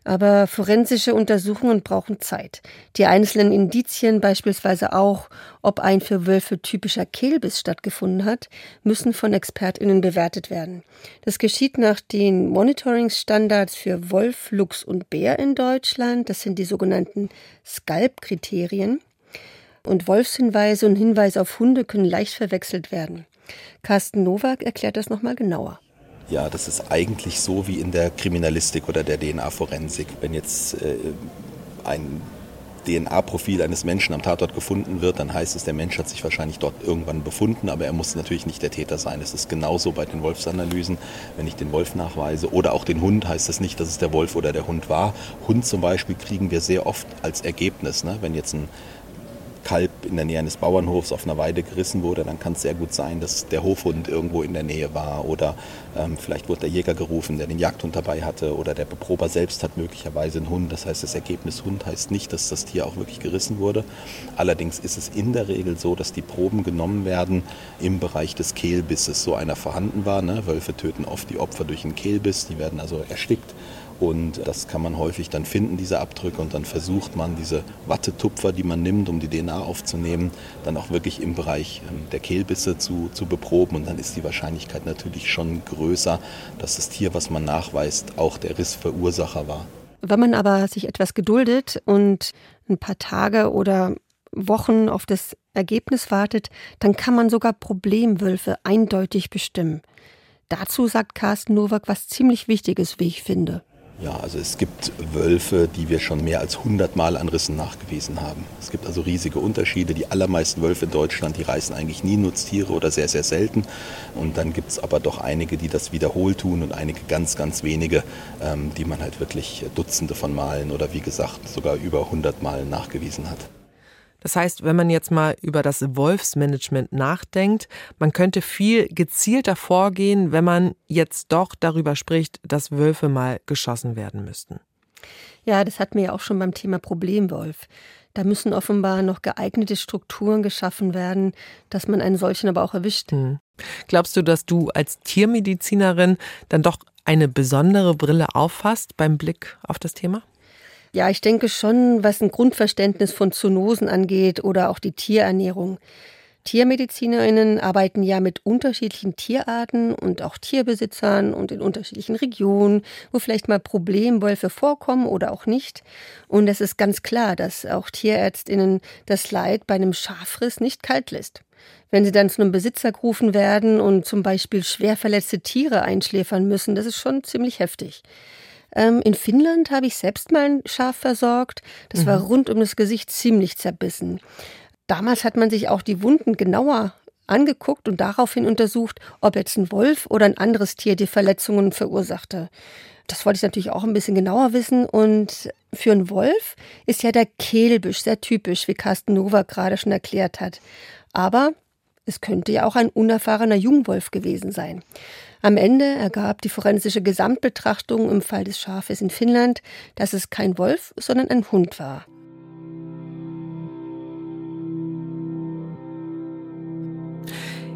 Aber forensische Untersuchungen brauchen Zeit. Die einzelnen Indizien, beispielsweise auch, ob ein für Wölfe typischer Kehlbiss stattgefunden hat, müssen von ExpertInnen bewertet werden. Das geschieht nach den Monitoringsstandards für Wolf, Luchs und Bär in Deutschland. Das sind die sogenannten Scalp-Kriterien. Und Wolfshinweise und Hinweise auf Hunde können leicht verwechselt werden. Carsten Nowak erklärt das nochmal genauer. Ja, das ist eigentlich so wie in der Kriminalistik oder der DNA-Forensik. Wenn jetzt äh, ein DNA-Profil eines Menschen am Tatort gefunden wird, dann heißt es, der Mensch hat sich wahrscheinlich dort irgendwann befunden, aber er muss natürlich nicht der Täter sein. Es ist genauso bei den Wolfsanalysen. Wenn ich den Wolf nachweise oder auch den Hund, heißt das nicht, dass es der Wolf oder der Hund war. Hund zum Beispiel kriegen wir sehr oft als Ergebnis. Ne? Wenn jetzt ein Kalb in der Nähe eines Bauernhofs auf einer Weide gerissen wurde, dann kann es sehr gut sein, dass der Hofhund irgendwo in der Nähe war oder ähm, vielleicht wurde der Jäger gerufen, der den Jagdhund dabei hatte oder der Beprober selbst hat möglicherweise einen Hund. Das heißt, das Ergebnis Hund heißt nicht, dass das Tier auch wirklich gerissen wurde. Allerdings ist es in der Regel so, dass die Proben genommen werden im Bereich des Kehlbisses. So einer vorhanden war. Ne? Wölfe töten oft die Opfer durch einen Kehlbiss, die werden also erstickt und das kann man häufig dann finden, diese Abdrücke. Und dann versucht man diese Wattetupfer, die man nimmt, um die DNA aufzunehmen, dann auch wirklich im Bereich ähm, der Kehlbisse zu, zu beproben. Und dann ist die Wahrscheinlichkeit natürlich schon größer, dass das Tier, was man nachweist, auch der Rissverursacher war. Wenn man aber sich etwas geduldet und ein paar Tage oder Wochen auf das Ergebnis wartet, dann kann man sogar Problemwölfe eindeutig bestimmen. Dazu sagt Carsten Nowak was ziemlich Wichtiges, wie ich finde. Ja, also es gibt Wölfe, die wir schon mehr als 100 Mal an Rissen nachgewiesen haben. Es gibt also riesige Unterschiede. Die allermeisten Wölfe in Deutschland, die reißen eigentlich nie Nutztiere oder sehr, sehr selten. Und dann gibt es aber doch einige, die das wiederholt tun und einige ganz, ganz wenige, ähm, die man halt wirklich Dutzende von Malen oder wie gesagt sogar über 100 Mal nachgewiesen hat. Das heißt, wenn man jetzt mal über das Wolfsmanagement nachdenkt, man könnte viel gezielter vorgehen, wenn man jetzt doch darüber spricht, dass Wölfe mal geschossen werden müssten. Ja, das hatten wir ja auch schon beim Thema Problemwolf. Da müssen offenbar noch geeignete Strukturen geschaffen werden, dass man einen solchen aber auch erwischt. Hm. Glaubst du, dass du als Tiermedizinerin dann doch eine besondere Brille auffasst beim Blick auf das Thema? Ja, ich denke schon, was ein Grundverständnis von Zoonosen angeht oder auch die Tierernährung. Tiermedizinerinnen arbeiten ja mit unterschiedlichen Tierarten und auch Tierbesitzern und in unterschiedlichen Regionen, wo vielleicht mal Problemwölfe vorkommen oder auch nicht. Und es ist ganz klar, dass auch Tierärztinnen das Leid bei einem Schafriss nicht kalt lässt. Wenn sie dann zu einem Besitzer gerufen werden und zum Beispiel schwer verletzte Tiere einschläfern müssen, das ist schon ziemlich heftig. Ähm, in Finnland habe ich selbst mal ein Schaf versorgt. Das mhm. war rund um das Gesicht ziemlich zerbissen. Damals hat man sich auch die Wunden genauer angeguckt und daraufhin untersucht, ob jetzt ein Wolf oder ein anderes Tier die Verletzungen verursachte. Das wollte ich natürlich auch ein bisschen genauer wissen. Und für einen Wolf ist ja der Kehlbisch sehr typisch, wie Carsten Nova gerade schon erklärt hat. Aber es könnte ja auch ein unerfahrener Jungwolf gewesen sein. Am Ende ergab die forensische Gesamtbetrachtung im Fall des Schafes in Finnland, dass es kein Wolf, sondern ein Hund war.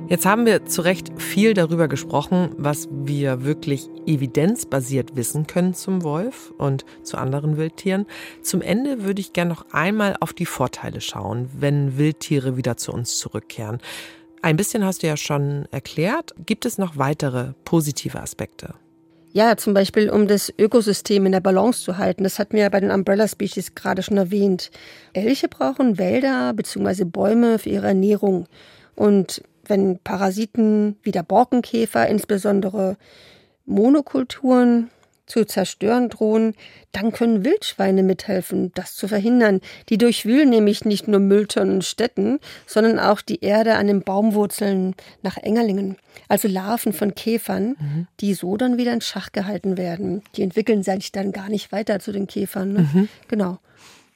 Jetzt haben wir zu Recht viel darüber gesprochen, was wir wirklich evidenzbasiert wissen können zum Wolf und zu anderen Wildtieren. Zum Ende würde ich gerne noch einmal auf die Vorteile schauen, wenn Wildtiere wieder zu uns zurückkehren. Ein bisschen hast du ja schon erklärt. Gibt es noch weitere positive Aspekte? Ja, zum Beispiel, um das Ökosystem in der Balance zu halten. Das hatten wir ja bei den Umbrella Species gerade schon erwähnt. Elche brauchen Wälder bzw. Bäume für ihre Ernährung. Und wenn Parasiten wie der Borkenkäfer insbesondere Monokulturen zu zerstören drohen, dann können Wildschweine mithelfen, das zu verhindern. Die durchwühlen nämlich nicht nur Mülltonnen und Städten, sondern auch die Erde an den Baumwurzeln nach Engerlingen. Also Larven von Käfern, mhm. die so dann wieder in Schach gehalten werden. Die entwickeln sich dann gar nicht weiter zu den Käfern. Ne? Mhm. Genau.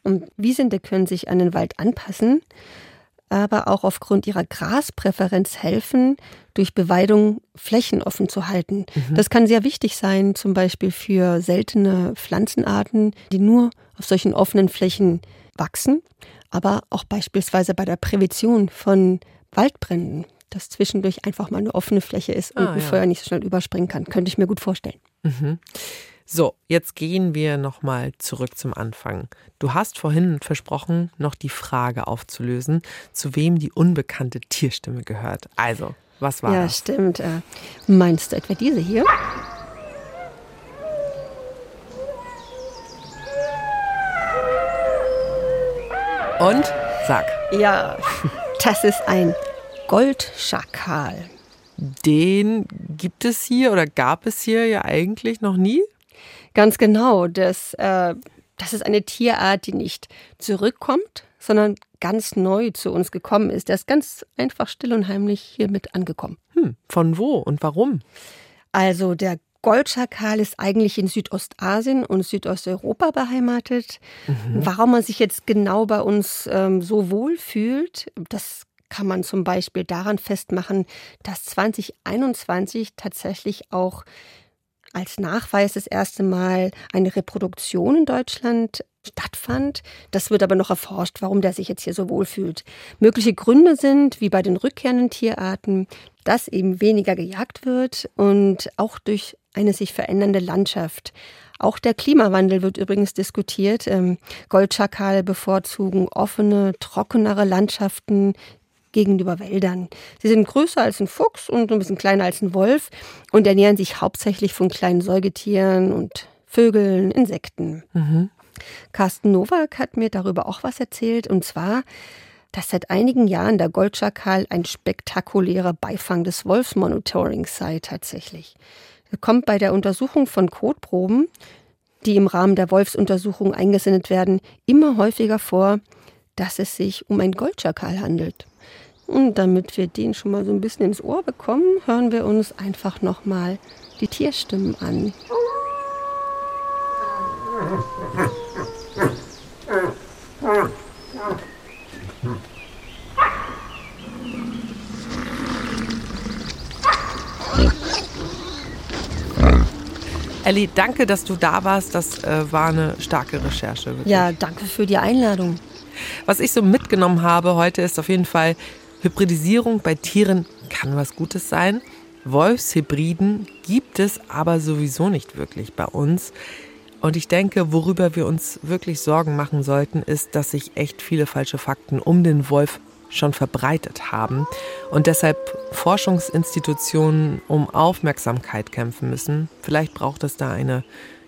Und Wiesente können sich an den Wald anpassen aber auch aufgrund ihrer Graspräferenz helfen, durch Beweidung Flächen offen zu halten. Mhm. Das kann sehr wichtig sein, zum Beispiel für seltene Pflanzenarten, die nur auf solchen offenen Flächen wachsen, aber auch beispielsweise bei der Prävention von Waldbränden, dass zwischendurch einfach mal eine offene Fläche ist und ah, ein ja. Feuer nicht so schnell überspringen kann. Könnte ich mir gut vorstellen. Mhm. So, jetzt gehen wir nochmal zurück zum Anfang. Du hast vorhin versprochen, noch die Frage aufzulösen, zu wem die unbekannte Tierstimme gehört. Also, was war ja, das? Ja, stimmt. Äh, meinst du etwa diese hier? Und? Sag. Ja, das ist ein Goldschakal. Den gibt es hier oder gab es hier ja eigentlich noch nie? Ganz genau. Das äh, Das ist eine Tierart, die nicht zurückkommt, sondern ganz neu zu uns gekommen ist. Der ist ganz einfach still und heimlich hier mit angekommen. Hm, von wo und warum? Also der Goldschakal ist eigentlich in Südostasien und Südosteuropa beheimatet. Mhm. Warum man sich jetzt genau bei uns ähm, so wohl fühlt, das kann man zum Beispiel daran festmachen, dass 2021 tatsächlich auch als Nachweis das erste Mal eine Reproduktion in Deutschland stattfand. Das wird aber noch erforscht, warum der sich jetzt hier so wohlfühlt. Mögliche Gründe sind, wie bei den rückkehrenden Tierarten, dass eben weniger gejagt wird und auch durch eine sich verändernde Landschaft. Auch der Klimawandel wird übrigens diskutiert. Ähm, Goldschakale bevorzugen offene, trockenere Landschaften gegenüber Wäldern. Sie sind größer als ein Fuchs und ein bisschen kleiner als ein Wolf und ernähren sich hauptsächlich von kleinen Säugetieren und Vögeln, Insekten. Mhm. Carsten Nowak hat mir darüber auch was erzählt und zwar, dass seit einigen Jahren der Goldschakal ein spektakulärer Beifang des Wolfsmonitorings sei tatsächlich. Er kommt bei der Untersuchung von Kotproben, die im Rahmen der Wolfsuntersuchung eingesendet werden, immer häufiger vor, dass es sich um ein Goldschakal handelt. Und damit wir den schon mal so ein bisschen ins Ohr bekommen, hören wir uns einfach nochmal die Tierstimmen an. Elli, danke, dass du da warst. Das äh, war eine starke Recherche. Wirklich. Ja, danke für die Einladung. Was ich so mitgenommen habe heute ist auf jeden Fall, Hybridisierung bei Tieren kann was Gutes sein. Wolfshybriden gibt es aber sowieso nicht wirklich bei uns. Und ich denke, worüber wir uns wirklich Sorgen machen sollten, ist, dass sich echt viele falsche Fakten um den Wolf schon verbreitet haben und deshalb Forschungsinstitutionen um Aufmerksamkeit kämpfen müssen. Vielleicht braucht es da eine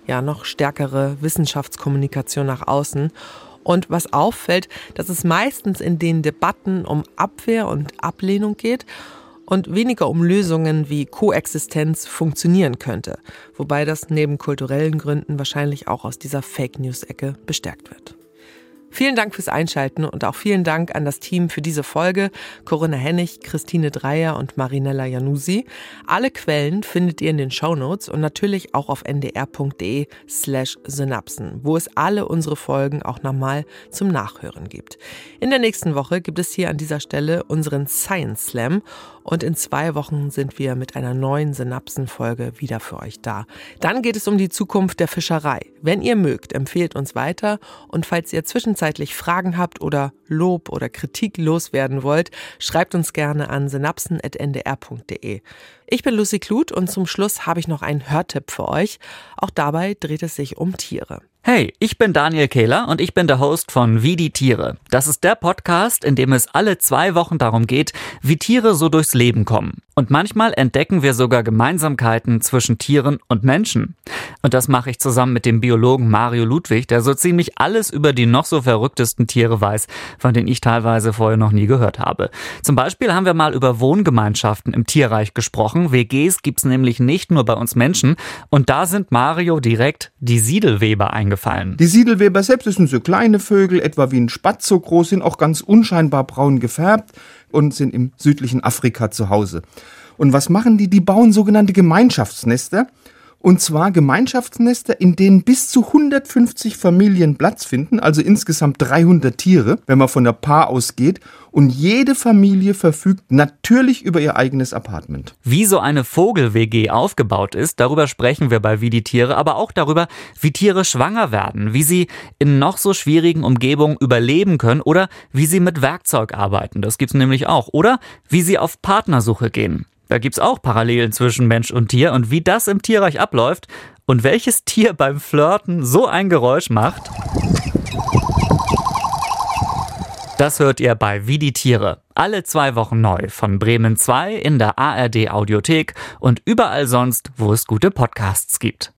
ja noch stärkere Wissenschaftskommunikation nach außen. Und was auffällt, dass es meistens in den Debatten um Abwehr und Ablehnung geht und weniger um Lösungen wie Koexistenz funktionieren könnte, wobei das neben kulturellen Gründen wahrscheinlich auch aus dieser Fake News-Ecke bestärkt wird. Vielen Dank fürs Einschalten und auch vielen Dank an das Team für diese Folge. Corinna Hennig, Christine Dreier und Marinella Janusi. Alle Quellen findet ihr in den Show Notes und natürlich auch auf ndr.de slash Synapsen, wo es alle unsere Folgen auch nochmal zum Nachhören gibt. In der nächsten Woche gibt es hier an dieser Stelle unseren Science Slam und in zwei Wochen sind wir mit einer neuen Synapsen-Folge wieder für euch da. Dann geht es um die Zukunft der Fischerei. Wenn ihr mögt, empfehlt uns weiter und falls ihr zwischenzeitlich Fragen habt oder Lob oder Kritik loswerden wollt, schreibt uns gerne an synapsen.ndr.de. Ich bin Lucy Kluth und zum Schluss habe ich noch einen Hörtipp für euch. Auch dabei dreht es sich um Tiere. Hey, ich bin Daniel Kehler und ich bin der Host von Wie die Tiere. Das ist der Podcast, in dem es alle zwei Wochen darum geht, wie Tiere so durchs Leben kommen. Und manchmal entdecken wir sogar Gemeinsamkeiten zwischen Tieren und Menschen. Und das mache ich zusammen mit dem Biologen Mario Ludwig, der so ziemlich alles über die noch so verrücktesten Tiere weiß, von denen ich teilweise vorher noch nie gehört habe. Zum Beispiel haben wir mal über Wohngemeinschaften im Tierreich gesprochen. WGs gibt's nämlich nicht nur bei uns Menschen. Und da sind Mario direkt die Siedelweber eingeladen eingefallen. Die Siedelweber selbst sind so kleine Vögel, etwa wie ein Spatz so groß, sind auch ganz unscheinbar braun gefärbt und sind im südlichen Afrika zu Hause. Und was machen die? Die bauen sogenannte Gemeinschaftsnester. Und zwar Gemeinschaftsnester, in denen bis zu 150 Familien Platz finden, also insgesamt 300 Tiere, wenn man von der Paar ausgeht. Und jede Familie verfügt natürlich über ihr eigenes Apartment. Wie so eine Vogel-WG aufgebaut ist, darüber sprechen wir bei Wie die Tiere, aber auch darüber, wie Tiere schwanger werden, wie sie in noch so schwierigen Umgebungen überleben können oder wie sie mit Werkzeug arbeiten. Das gibt's nämlich auch. Oder wie sie auf Partnersuche gehen. Da gibt's auch Parallelen zwischen Mensch und Tier und wie das im Tierreich abläuft und welches Tier beim Flirten so ein Geräusch macht. Das hört ihr bei Wie die Tiere. Alle zwei Wochen neu von Bremen 2 in der ARD Audiothek und überall sonst, wo es gute Podcasts gibt.